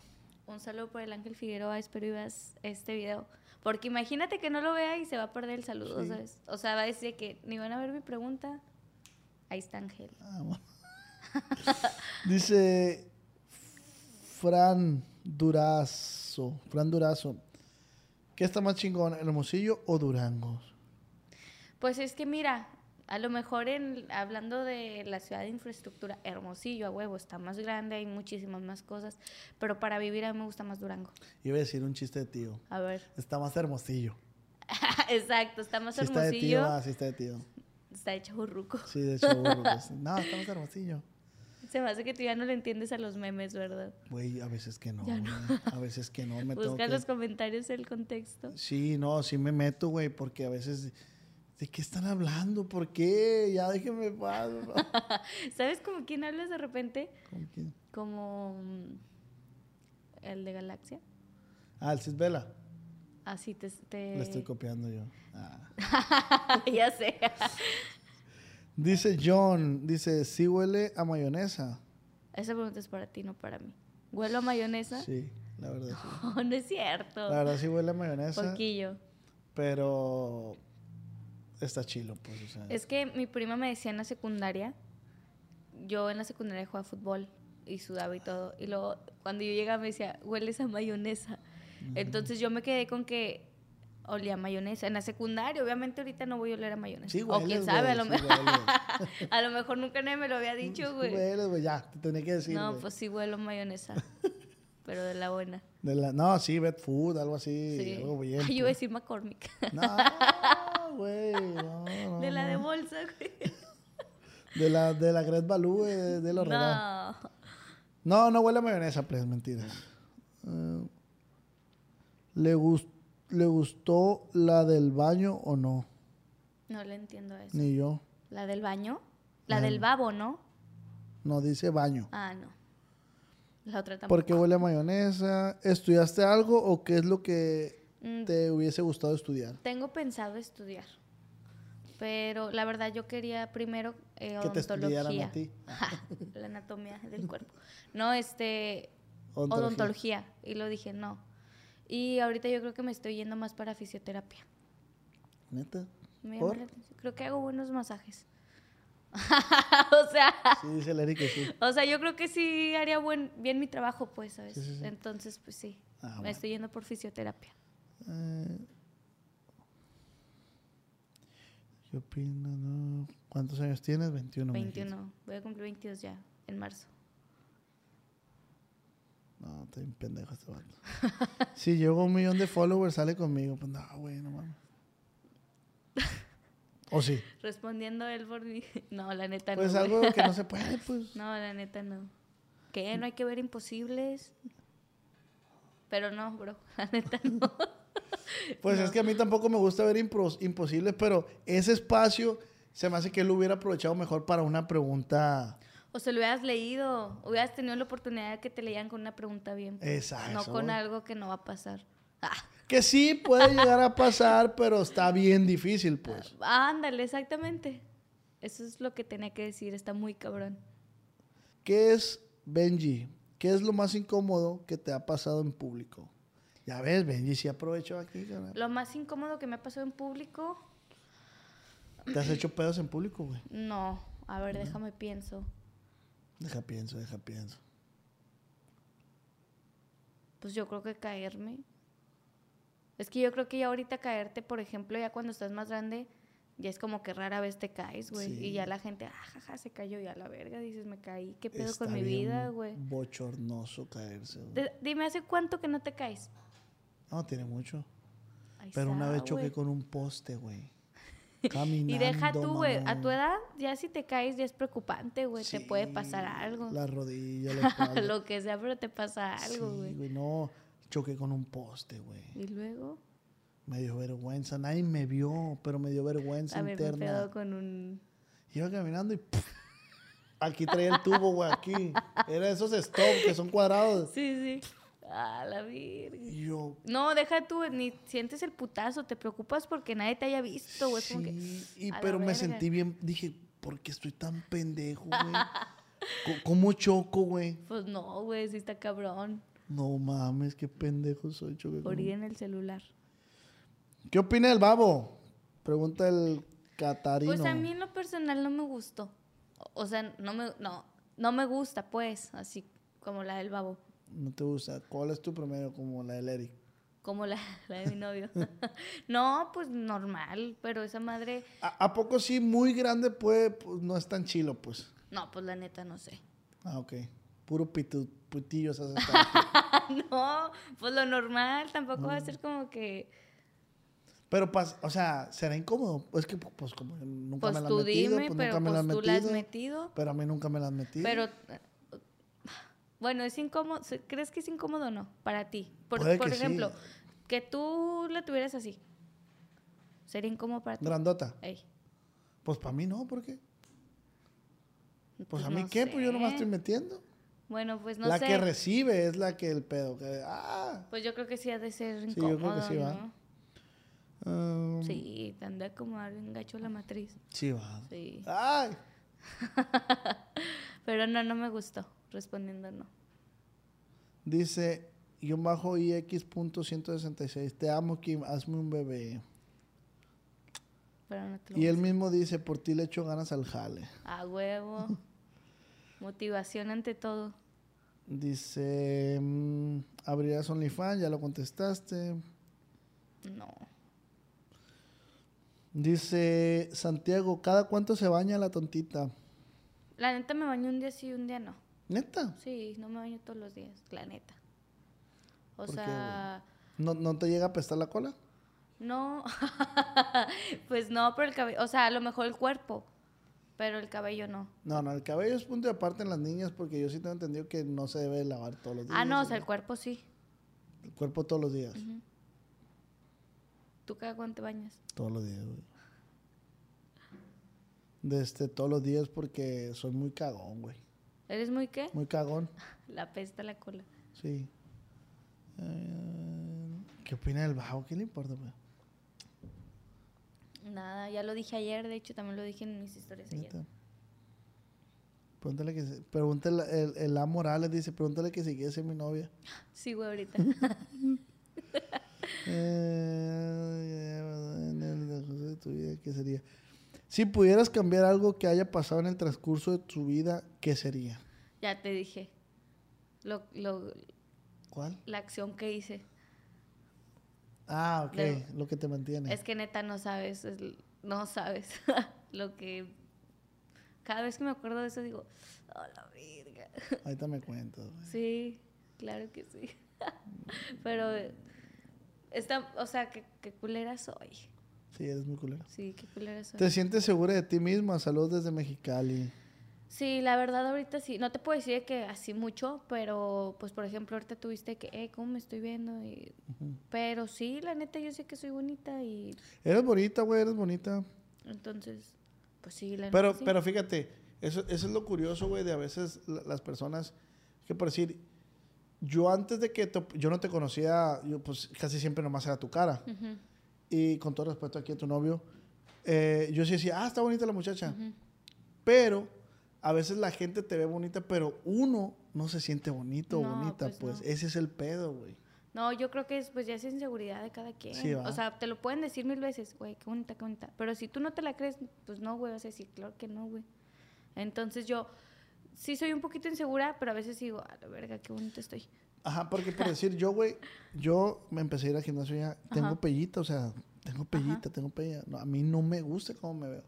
Un saludo por el Ángel Figueroa. Espero y veas este video. Porque imagínate que no lo vea y se va a perder el saludo, Sí. ¿sabes? O sea, va a decir que ni van a ver mi pregunta. Ahí está Ángel. Ah, bueno. dice Fran Durazo. Fran Durazo. ¿Qué está más chingón, Hermosillo o Durango? Pues es que mira, a lo mejor en, hablando de la ciudad de infraestructura, Hermosillo, a huevo, está más grande, hay muchísimas más cosas, pero para vivir a mí me gusta más Durango. Iba a decir un chiste de tío. A ver, Está más hermosillo. exacto, está más Sí está de tío, Hermosillo, ah, sí está de tío. está hecho burruco. Sí, de pues. No, está más hermosillo. Se me hace que tú ya no le entiendes a los memes, ¿verdad? Güey, a veces que no, güey. A veces que no, me tengo Busca que... los comentarios el contexto. Sí, no, sí me meto, güey, porque a veces... ¿De qué están hablando? ¿Por qué? Ya déjenme en paz. ¿Sabes como quién hablas de repente? ¿Con quién? Como mm, el de Galaxia. Ah, el Cis Vela. Así te... te... Le estoy copiando yo. Ah. ya sé. Dice John, dice, sí huele a mayonesa. Esa pregunta es para ti, no para mí. ¿Huelo a mayonesa? Sí, la verdad sí. No, no es cierto. La verdad sí huele a mayonesa, Poquillo. pero está chilo, pues, o sea. Es que mi prima me decía en la secundaria, yo en la secundaria jugaba fútbol y sudaba y todo, y luego cuando yo llegaba me decía, hueles a mayonesa. Entonces yo me quedé con que olía a mayonesa. En la secundaria, obviamente ahorita no voy a oler a mayonesa. Sí o quién sabe, a lo, sí mejor a lo mejor nunca nadie me lo había dicho, Sí güey. hueles, güey, ya, te tenía que decir, no, pues sí huelo a mayonesa, pero de la buena. De la- no, sí, Bad Food, algo así, Sí. algo bien. Ay, yo iba a decir McCormick. No, güey, no, no, de la de bolsa, güey. De la, de la Value, güey, de, Herrera. No. No, no huele a mayonesa, pues, mentiras. Eh, ¿le, gus- ¿Le gustó la del baño o no? No le entiendo eso. Ni yo. ¿La del baño? La del babo, ¿no? No dice baño. Ah, no. La otra tampoco. ¿Por qué huele a mayonesa? ¿Estudiaste algo o qué es lo que Mm, te hubiese gustado estudiar? Tengo pensado estudiar. Pero la verdad yo quería primero eh, Que te estudiaran odontología. a ti. la anatomía del cuerpo. No, este Odontología. odontología. Y lo dije, no. Y ahorita yo creo que me estoy yendo más para fisioterapia. ¿Neta? Me. Creo que hago buenos masajes. o sea, Sí, dice Eric que sí. o sea, yo creo que sí haría buen, bien mi trabajo, pues, ¿sabes? Sí, sí, sí. Entonces, pues sí. Ah, me bueno. estoy yendo por fisioterapia. Eh, ¿Qué opinas? no? ¿Cuántos años tienes? 21. me dijiste. 21. Voy a cumplir 22 ya, en marzo. No, estoy bien pendejo este vato. si llego a un millón de followers, sale conmigo. Pues no, güey, no mames. ¿O sí? Respondiendo él por mí. No, la neta Pues no. güey. algo que no se puede, pues. No, la neta no. ¿Qué? ¿No hay que ver imposibles? Pero no, bro. La neta no. Pues es que a mí tampoco me gusta ver imposibles, pero ese espacio se me hace que él lo hubiera aprovechado mejor para una pregunta. O se lo hubieras leído. Hubieras tenido la oportunidad de que te leían con una pregunta bien. Exacto. No con algo que no va a pasar. Ah, Que sí puede llegar a pasar, pero está bien difícil, pues. ándale, exactamente. Eso es lo que tenía que decir. Está muy cabrón. ¿Qué es, Benji? ¿Qué es lo más incómodo que te ha pasado en público? Ya ves, Benji, sí aprovechó aquí. Lo más incómodo que me ha pasado en público, ¿Te has hecho pedos en público, güey? no. A ver, déjame pienso. Deja pienso, deja pienso. Pues yo creo que caerme. Es que yo creo que ya ahorita caerte, por ejemplo, ya cuando estás más grande, ya es como que rara vez te caes, güey. Sí. Y ya la gente, ah, jaja, se cayó ya la verga. Dices, me caí. ¿Qué pedo Está con mi bien vida, güey? Bochornoso caerse. güey. Dime, ¿hace cuánto que no te caes? No, tiene mucho. Ahí Pero una vez choqué con un poste, güey. Caminando. Y deja tú, güey. A tu edad, ya si te caes, ya es preocupante, güey. te puede pasar algo. La rodilla, la espalda. Lo que sea, pero te pasa algo, Sí, güey. güey. No, choqué con un poste, güey. y luego, Me dio vergüenza. Nadie me vio, pero me dio vergüenza a me interna. pedo con un. Iba caminando y ¡puf! Aquí traía el tubo, güey, aquí. Era esos stop que son cuadrados. Sí, sí. A la virgen. Y yo, No, deja tú, ni sientes el putazo, te preocupas porque nadie te haya visto, güey. es como que, sí, y, pero me verga. sentí bien, dije, ¿por qué estoy tan pendejo, güey? ¿Cómo choco, güey? Pues no, güey, sí está cabrón. No mames, qué pendejo soy, choque. Morir en el celular. ¿Qué opina el babo? Pregunta el Catarino. Pues a mí en lo personal no me gustó. O- O sea, no me, no, no me gusta, pues, así como la del babo. No te gusta. ¿Cuál es tu primero? Como la del Eric. Como la, la de mi novio. no, pues normal, pero esa madre. ¿A, a poco sí, muy grande, puede, pues, no es tan chilo, pues? No, pues la neta no sé. Ah, ok. Puro pitu, putillo se hace no, pues lo normal, tampoco va a ser como que. Pero, o sea, ¿será incómodo? Es que, pues, como nunca Pues me la han metido, dime, pues pero nunca me la pues han tú la has metido. Pero a mí nunca me la han metido. Pero, bueno, es incómodo. ¿Crees que es incómodo o no? Para ti. Por, Puede por que sí. ejemplo, que tú la tuvieras así. ¿Sería incómodo para ti? Grandota. Ey, Pues para mí no, ¿por qué? Pues, a mí no qué, pues yo no me estoy metiendo. Bueno, pues no la sé. que recibe es la que el pedo. Que, ah, Pues yo creo que sí ha de ser Sí, yo creo que incómodo, sí, va. ¿no? um, Sí, te anda como bien gacho la matriz. sí va. Sí. Ay, Pero no, no me gustó. Respondiendo no. dice, yo bajo IX.166. Te amo, Kim, hazme un bebé. Pero no te lo Y él mismo dice, por ti le echo ganas al jale. A huevo. Motivación ante todo. Dice, mm, abrirás OnlyFans, ya lo contestaste. No. Dice Santiago, ¿cada cuánto se baña la tontita? La neta me baño un día sí y un día no. ¿Neta? Sí, no me baño todos los días, la neta. O ¿Por qué, sea, ¿No, ¿No te llega a pestar la cola? no. pues no, pero el cabello, o sea, a lo mejor el cuerpo, pero el cabello no. No, no, el cabello es punto de aparte en las niñas porque yo sí tengo entendido que no se debe lavar todos los días. Ah, no, o sea, el cuerpo sí. El cuerpo todos los días. ¿Tú cada cuánto te bañas? Todos los días, güey. Desde todos los días porque soy muy cagón, güey. ¿Eres muy qué? Muy cagón, La pesta la cola. sí. Eh, ¿Qué opina del bajo? ¿Qué le importa, güey? Nada, ya lo dije ayer, de hecho también lo dije en mis historias ayer. Pregúntale que pregúntale, el, el A Morales dice, pregúntale que si quiere ser mi novia. Sí, güey, ahorita. Eh, en el transcurso de tu vida, ¿qué sería? Si pudieras cambiar algo que haya pasado en el transcurso de tu vida, ¿qué sería? ya te dije. Lo, lo, ¿Cuál? la acción que hice. Ah, ok, De- lo que te mantiene. Es que neta no sabes, es- no sabes lo que... Cada vez que me acuerdo de eso digo, oh la verga. Ahorita me cuento. Sí, claro que sí. Pero, eh, esta, o sea, qué, qué culera soy. Sí, eres muy culero. Sí, qué culera soy. ¿Te sientes segura de ti misma? Saludos desde Mexicali. Sí, la verdad ahorita sí. No te puedo decir que así mucho, pero pues por ejemplo ahorita tuviste que, eh, ¿cómo me estoy viendo? Y- Pero sí, la neta yo sé que soy bonita y Eres bonita, güey, eres bonita. entonces, pues sí, la Pero, neta sí. pero fíjate, eso, eso es lo curioso, güey, de a veces la- las personas, que por decir, yo antes de que te- yo no te conocía, yo pues casi siempre nomás era tu cara. Ujú, Y con todo respeto aquí a tu novio, eh, yo sí decía, ah, está bonita la muchacha. ujú. Pero a veces la gente te ve bonita, pero uno no se siente bonito o No, bonita, pues pues. no. Ese es el pedo, güey. No, yo creo que es, pues ya es inseguridad de cada quien. Sí, o sea, te lo pueden decir mil veces, güey, qué bonita, qué bonita. Pero si tú no te la crees, pues no, güey, vas a decir, claro que no, güey. Entonces yo sí soy un poquito insegura, pero a veces digo, a la verga, qué bonita estoy. Ajá, porque por decir, yo, güey, yo me empecé a ir al gimnasio ya, tengo Ajá. pellita, o sea, tengo pellita, tengo pella. No, a mí no me gusta cómo me veo.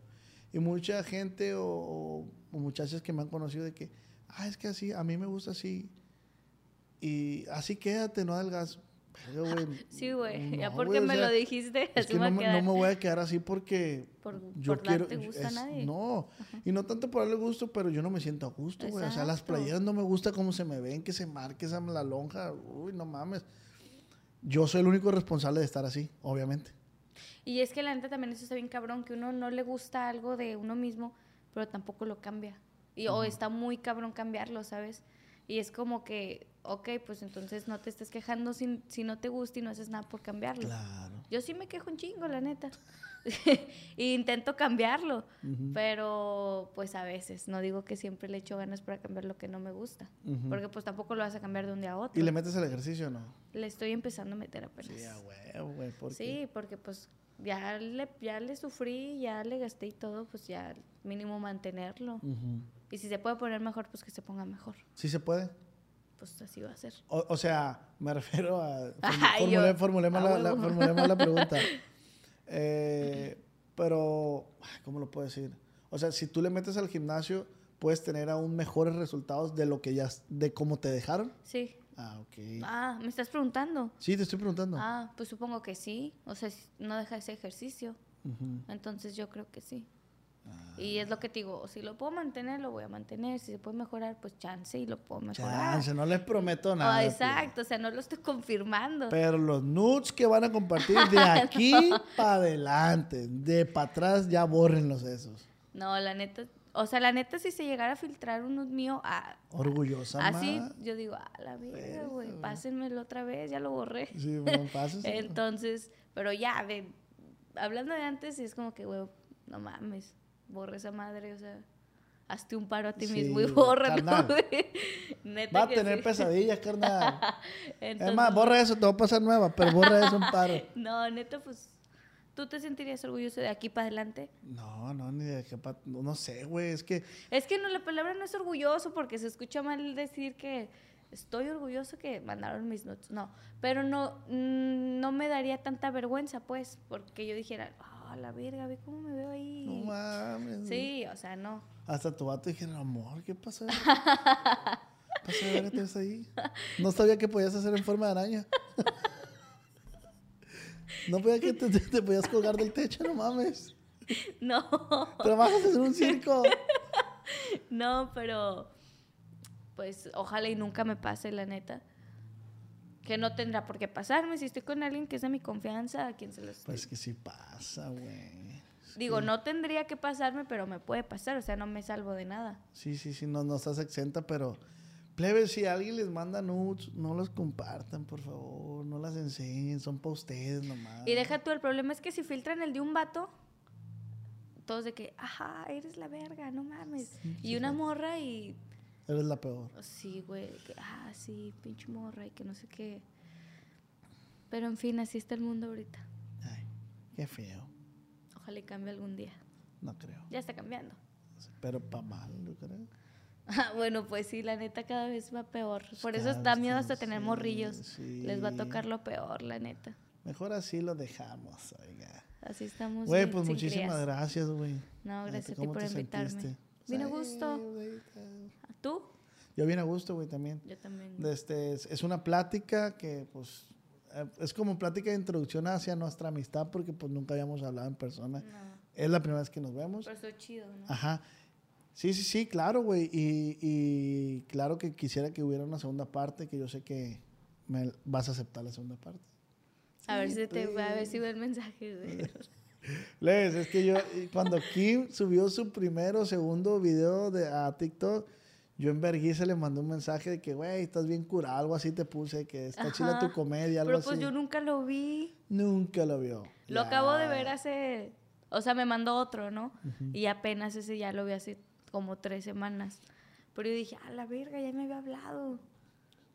Y mucha gente o, o- o muchachas que me han conocido de que, ah, es que así, a mí me gusta así. Y así quédate, no adelgas. Pero, Sí, güey, ya porque güey, o me sea, lo dijiste, Es así que me no me, no me voy a quedar así porque Por- yo por quiero. darte gusto a nadie. No, y no tanto por darle gusto, pero yo no me siento a gusto, güey. O sea, las playeras no me gusta cómo se me ven, que se marque esa la lonja. Uy, no mames. Yo soy el único responsable de estar así, obviamente. Y es que la neta también eso está bien cabrón, que uno no le gusta algo de uno mismo, pero tampoco lo cambia. Y, O está muy cabrón cambiarlo, ¿sabes? Y es como que, ok, pues entonces no te estés quejando si, si no te gusta y no haces nada por cambiarlo. Claro. Yo sí me quejo un chingo, la neta. y intento cambiarlo, pero pues a veces, no digo que siempre le echo ganas para cambiar lo que no me gusta, porque pues tampoco lo vas a cambiar de un día a otro. ¿Y le metes el ejercicio o no? Le estoy empezando a meter apenas. Sí, a güey. ¿por qué? Sí, porque pues ya le, ya le sufrí, ya le gasté y todo, pues ya mínimo mantenerlo. Y si se puede poner mejor, pues que se ponga mejor. ¿Sí se puede? Pues así va a ser. O, o sea, me refiero a... Ay, formulé, yo, formulé mal a la, la- huevo. formulé mal la pregunta. Eh, pero, ¿cómo lo puedo decir? O sea, si tú le metes al gimnasio, puedes tener aún mejores resultados de lo que ya... de cómo te dejaron. Sí. Ah, ok. Ah, ¿me estás preguntando? Sí, te estoy preguntando. Ah, pues supongo que sí. O sea, no deja ese ejercicio. Entonces yo creo que sí. Ah. Y es lo que te digo, si lo puedo mantener, lo voy a mantener. Si se puede mejorar, pues chance y lo puedo mejorar. Chance, no les prometo nada. Ah, tío. exacto, o sea, no lo estoy confirmando. Pero los nudes que van a compartir de aquí para adelante, de para atrás, ya bórrenlos esos. No, la neta, o sea, la neta, si se llegara a filtrar uno mío, ah, Orgullosa así, más. yo digo, a la verga, Verga, güey, pásenmelo otra vez, ya lo borré. Sí, bueno. Entonces, pero ya, de, hablando de antes, es como que, güey, no mames, borra esa madre, o sea, hazte un paro a ti Sí, mismo y bórralo, güey. Neta Va a tener sí. pesadillas, carnal. Entonces, es más, borra eso, te va a pasar nueva, pero borra eso un paro. No, neta, pues, ¿tú te sentirías orgulloso de aquí para adelante? No, no, ni de qué pa- no, no sé, güey, es que Es que no, la palabra no es orgulloso porque se escucha mal decir que estoy orgulloso que mandaron mis notes. No, pero no, mm, no me daría tanta vergüenza, pues, porque yo dijera, ah, la verga, ve cómo me veo ahí. no mames. sí, o sea, no. Hasta tu vato dijeron, amor, ¿qué pasó? ¿Qué pasó? Te ves ahí. No sabía que podías hacer en forma de araña. No podía que te, te- te podías colgar del techo, no mames. No, Trabajas en un circo. no, pero pues ojalá y nunca me pase, la neta. Que no tendrá por qué pasarme si estoy con alguien que es de mi confianza, a quien se los Pues que sí pasa, güey. Digo, no tendría que pasarme, pero me puede pasar, o sea, no me salvo de nada. Sí, sí, sí, no, no estás exenta, pero... Plebe, si alguien les manda nudes, no los compartan, por favor. No las enseñen, son para ustedes nomás. Y deja tú, el problema es que si filtran el de un vato, todos de que, ajá, eres la verga, no mames. y una morra y, Eres la peor. sí, güey, que, ah, sí, pinche morra y que no sé qué. Pero en fin, así está el mundo ahorita. Ay, qué feo. Ojalá y cambie algún día. No creo. Ya está cambiando. Pero pa' mal, yo creo. Ah, bueno, pues sí, la neta cada vez va peor. Por eso da miedo hasta tener sí, morrillos. sí. Les va a tocar lo peor, la neta. Mejor así lo dejamos, oiga. Así estamos. Güey, pues muchísimas crías. gracias, güey. No, gracias a ti ¿cómo por te invitarme. Vino a gusto. ¿Tú? Yo vine a gusto, güey, también. Yo también. Este, es, es una plática que, pues, eh, es como plática de introducción hacia nuestra amistad porque, pues, nunca habíamos hablado en persona. No, Es la primera vez que nos vemos. pero estuvo chido, ¿no? Ajá. Sí, sí, sí, claro, güey. Y, y claro que quisiera que hubiera una segunda parte, que yo sé que me vas a aceptar la segunda parte. a ver Sí, si te pues. a ver si ve el mensaje. Les, es que yo, cuando Kim subió su primero o segundo video de, a TikTok, yo en vergüenza le mandé un mensaje de que, güey, estás bien curado, algo así te puse, que está chila Ajá. tu comedia, algo Pero así. pues yo nunca lo vi. Nunca lo vio. Lo Ya. acabo de ver hace, o sea, me mandó otro, ¿no? Y apenas ese ya lo vi hace como tres semanas. Pero yo dije, a la verga, ya me había hablado.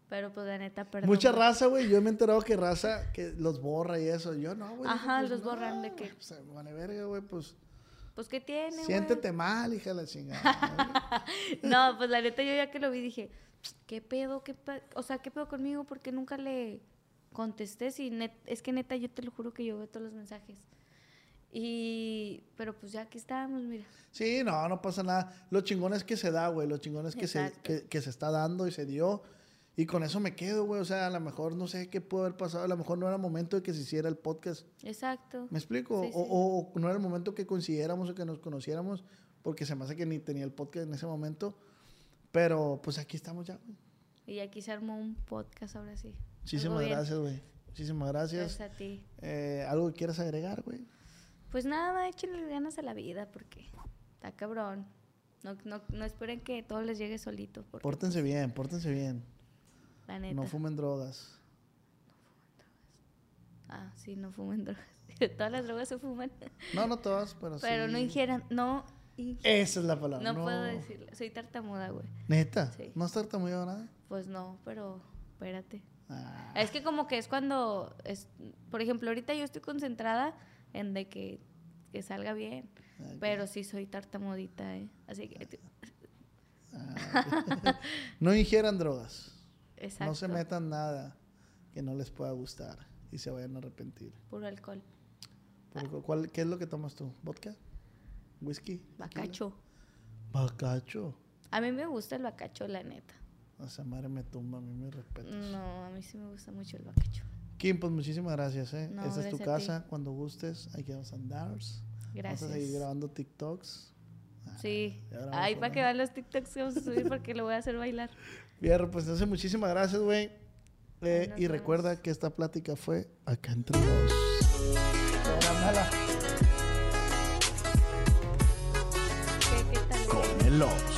Pero pues la neta, perdón. Mucha raza, güey. Yo me he enterado que raza que los borra y eso. Yo no, güey. Ajá, pues, los borran de que- Pues, vale verga, güey. Pues Pues ¿qué tiene, güey? siéntete mal, hija de la chingada. No, pues la neta yo ya que lo vi dije, ¿qué pedo? ¿Qué o sea, ¿qué pedo conmigo? Porque nunca le contesté. Si net- es que neta, yo te lo juro que yo veo todos los mensajes. Y, pero pues ya aquí estábamos, mira. Sí, no, no pasa nada. Lo chingón es que se da, güey. Lo chingón es que se, que se está dando y se dio. Y con eso me quedo, güey. O sea, a lo mejor no sé qué pudo haber pasado. A lo mejor no era momento de que se hiciera el podcast. Exacto. ¿Me explico? Sí, o, sí. o- no era el momento que coincidiéramos o que nos conociéramos. Porque se me hace que ni tenía el podcast en ese momento. Pero pues aquí estamos ya, güey. Y aquí se armó un podcast ahora sí. Muchísimas gracias, güey. Muchísimas gracias. Gracias a ti. Eh, ¿Algo que quieras agregar, güey? Pues nada, échenle ganas a la vida porque está cabrón. No, no, no esperen que todo les llegue solito. Pórtense bien, pórtense bien. La neta. No fumen drogas. Ah, sí, no fumen drogas. Todas las drogas se fuman. No, no todas, pero, Pero sí. no ingieran, no. Esa es la palabra. No, puedo decirlo. Soy tartamuda, güey. ¿Neta? Sí. ¿No has tartamudeado nada? Pues no, pero espérate. Ah, Es que como que es cuando, es, por ejemplo, ahorita yo estoy concentrada en de que, que salga bien, ok. pero sí soy tartamudita, ¿eh? Así que, Ah, no ingieran drogas. Exacto, No se metan nada que no les pueda gustar y se vayan a arrepentir. puro alcohol, Porque, ¿cuál, ¿Qué es lo que tomas tú? ¿Vodka? ¿Whisky? bacacho. Bacacho. A mí me gusta el bacacho, la neta. O sea, madre me tumba, a mí me respetas. No, a mí sí me gusta mucho el bacacho. Kim, pues muchísimas gracias, ¿eh? No, Esa es tu gracias casa. Cuando gustes, aquí vamos a andar. Vamos a seguir Gracias. grabando TikToks. Sí. grabamos Ay, para que vean los TikToks que vamos a subir porque lo voy a hacer bailar. Bien, pues entonces muchísimas gracias, güey. Eh, y recuerda que esta plática fue acá entre nos.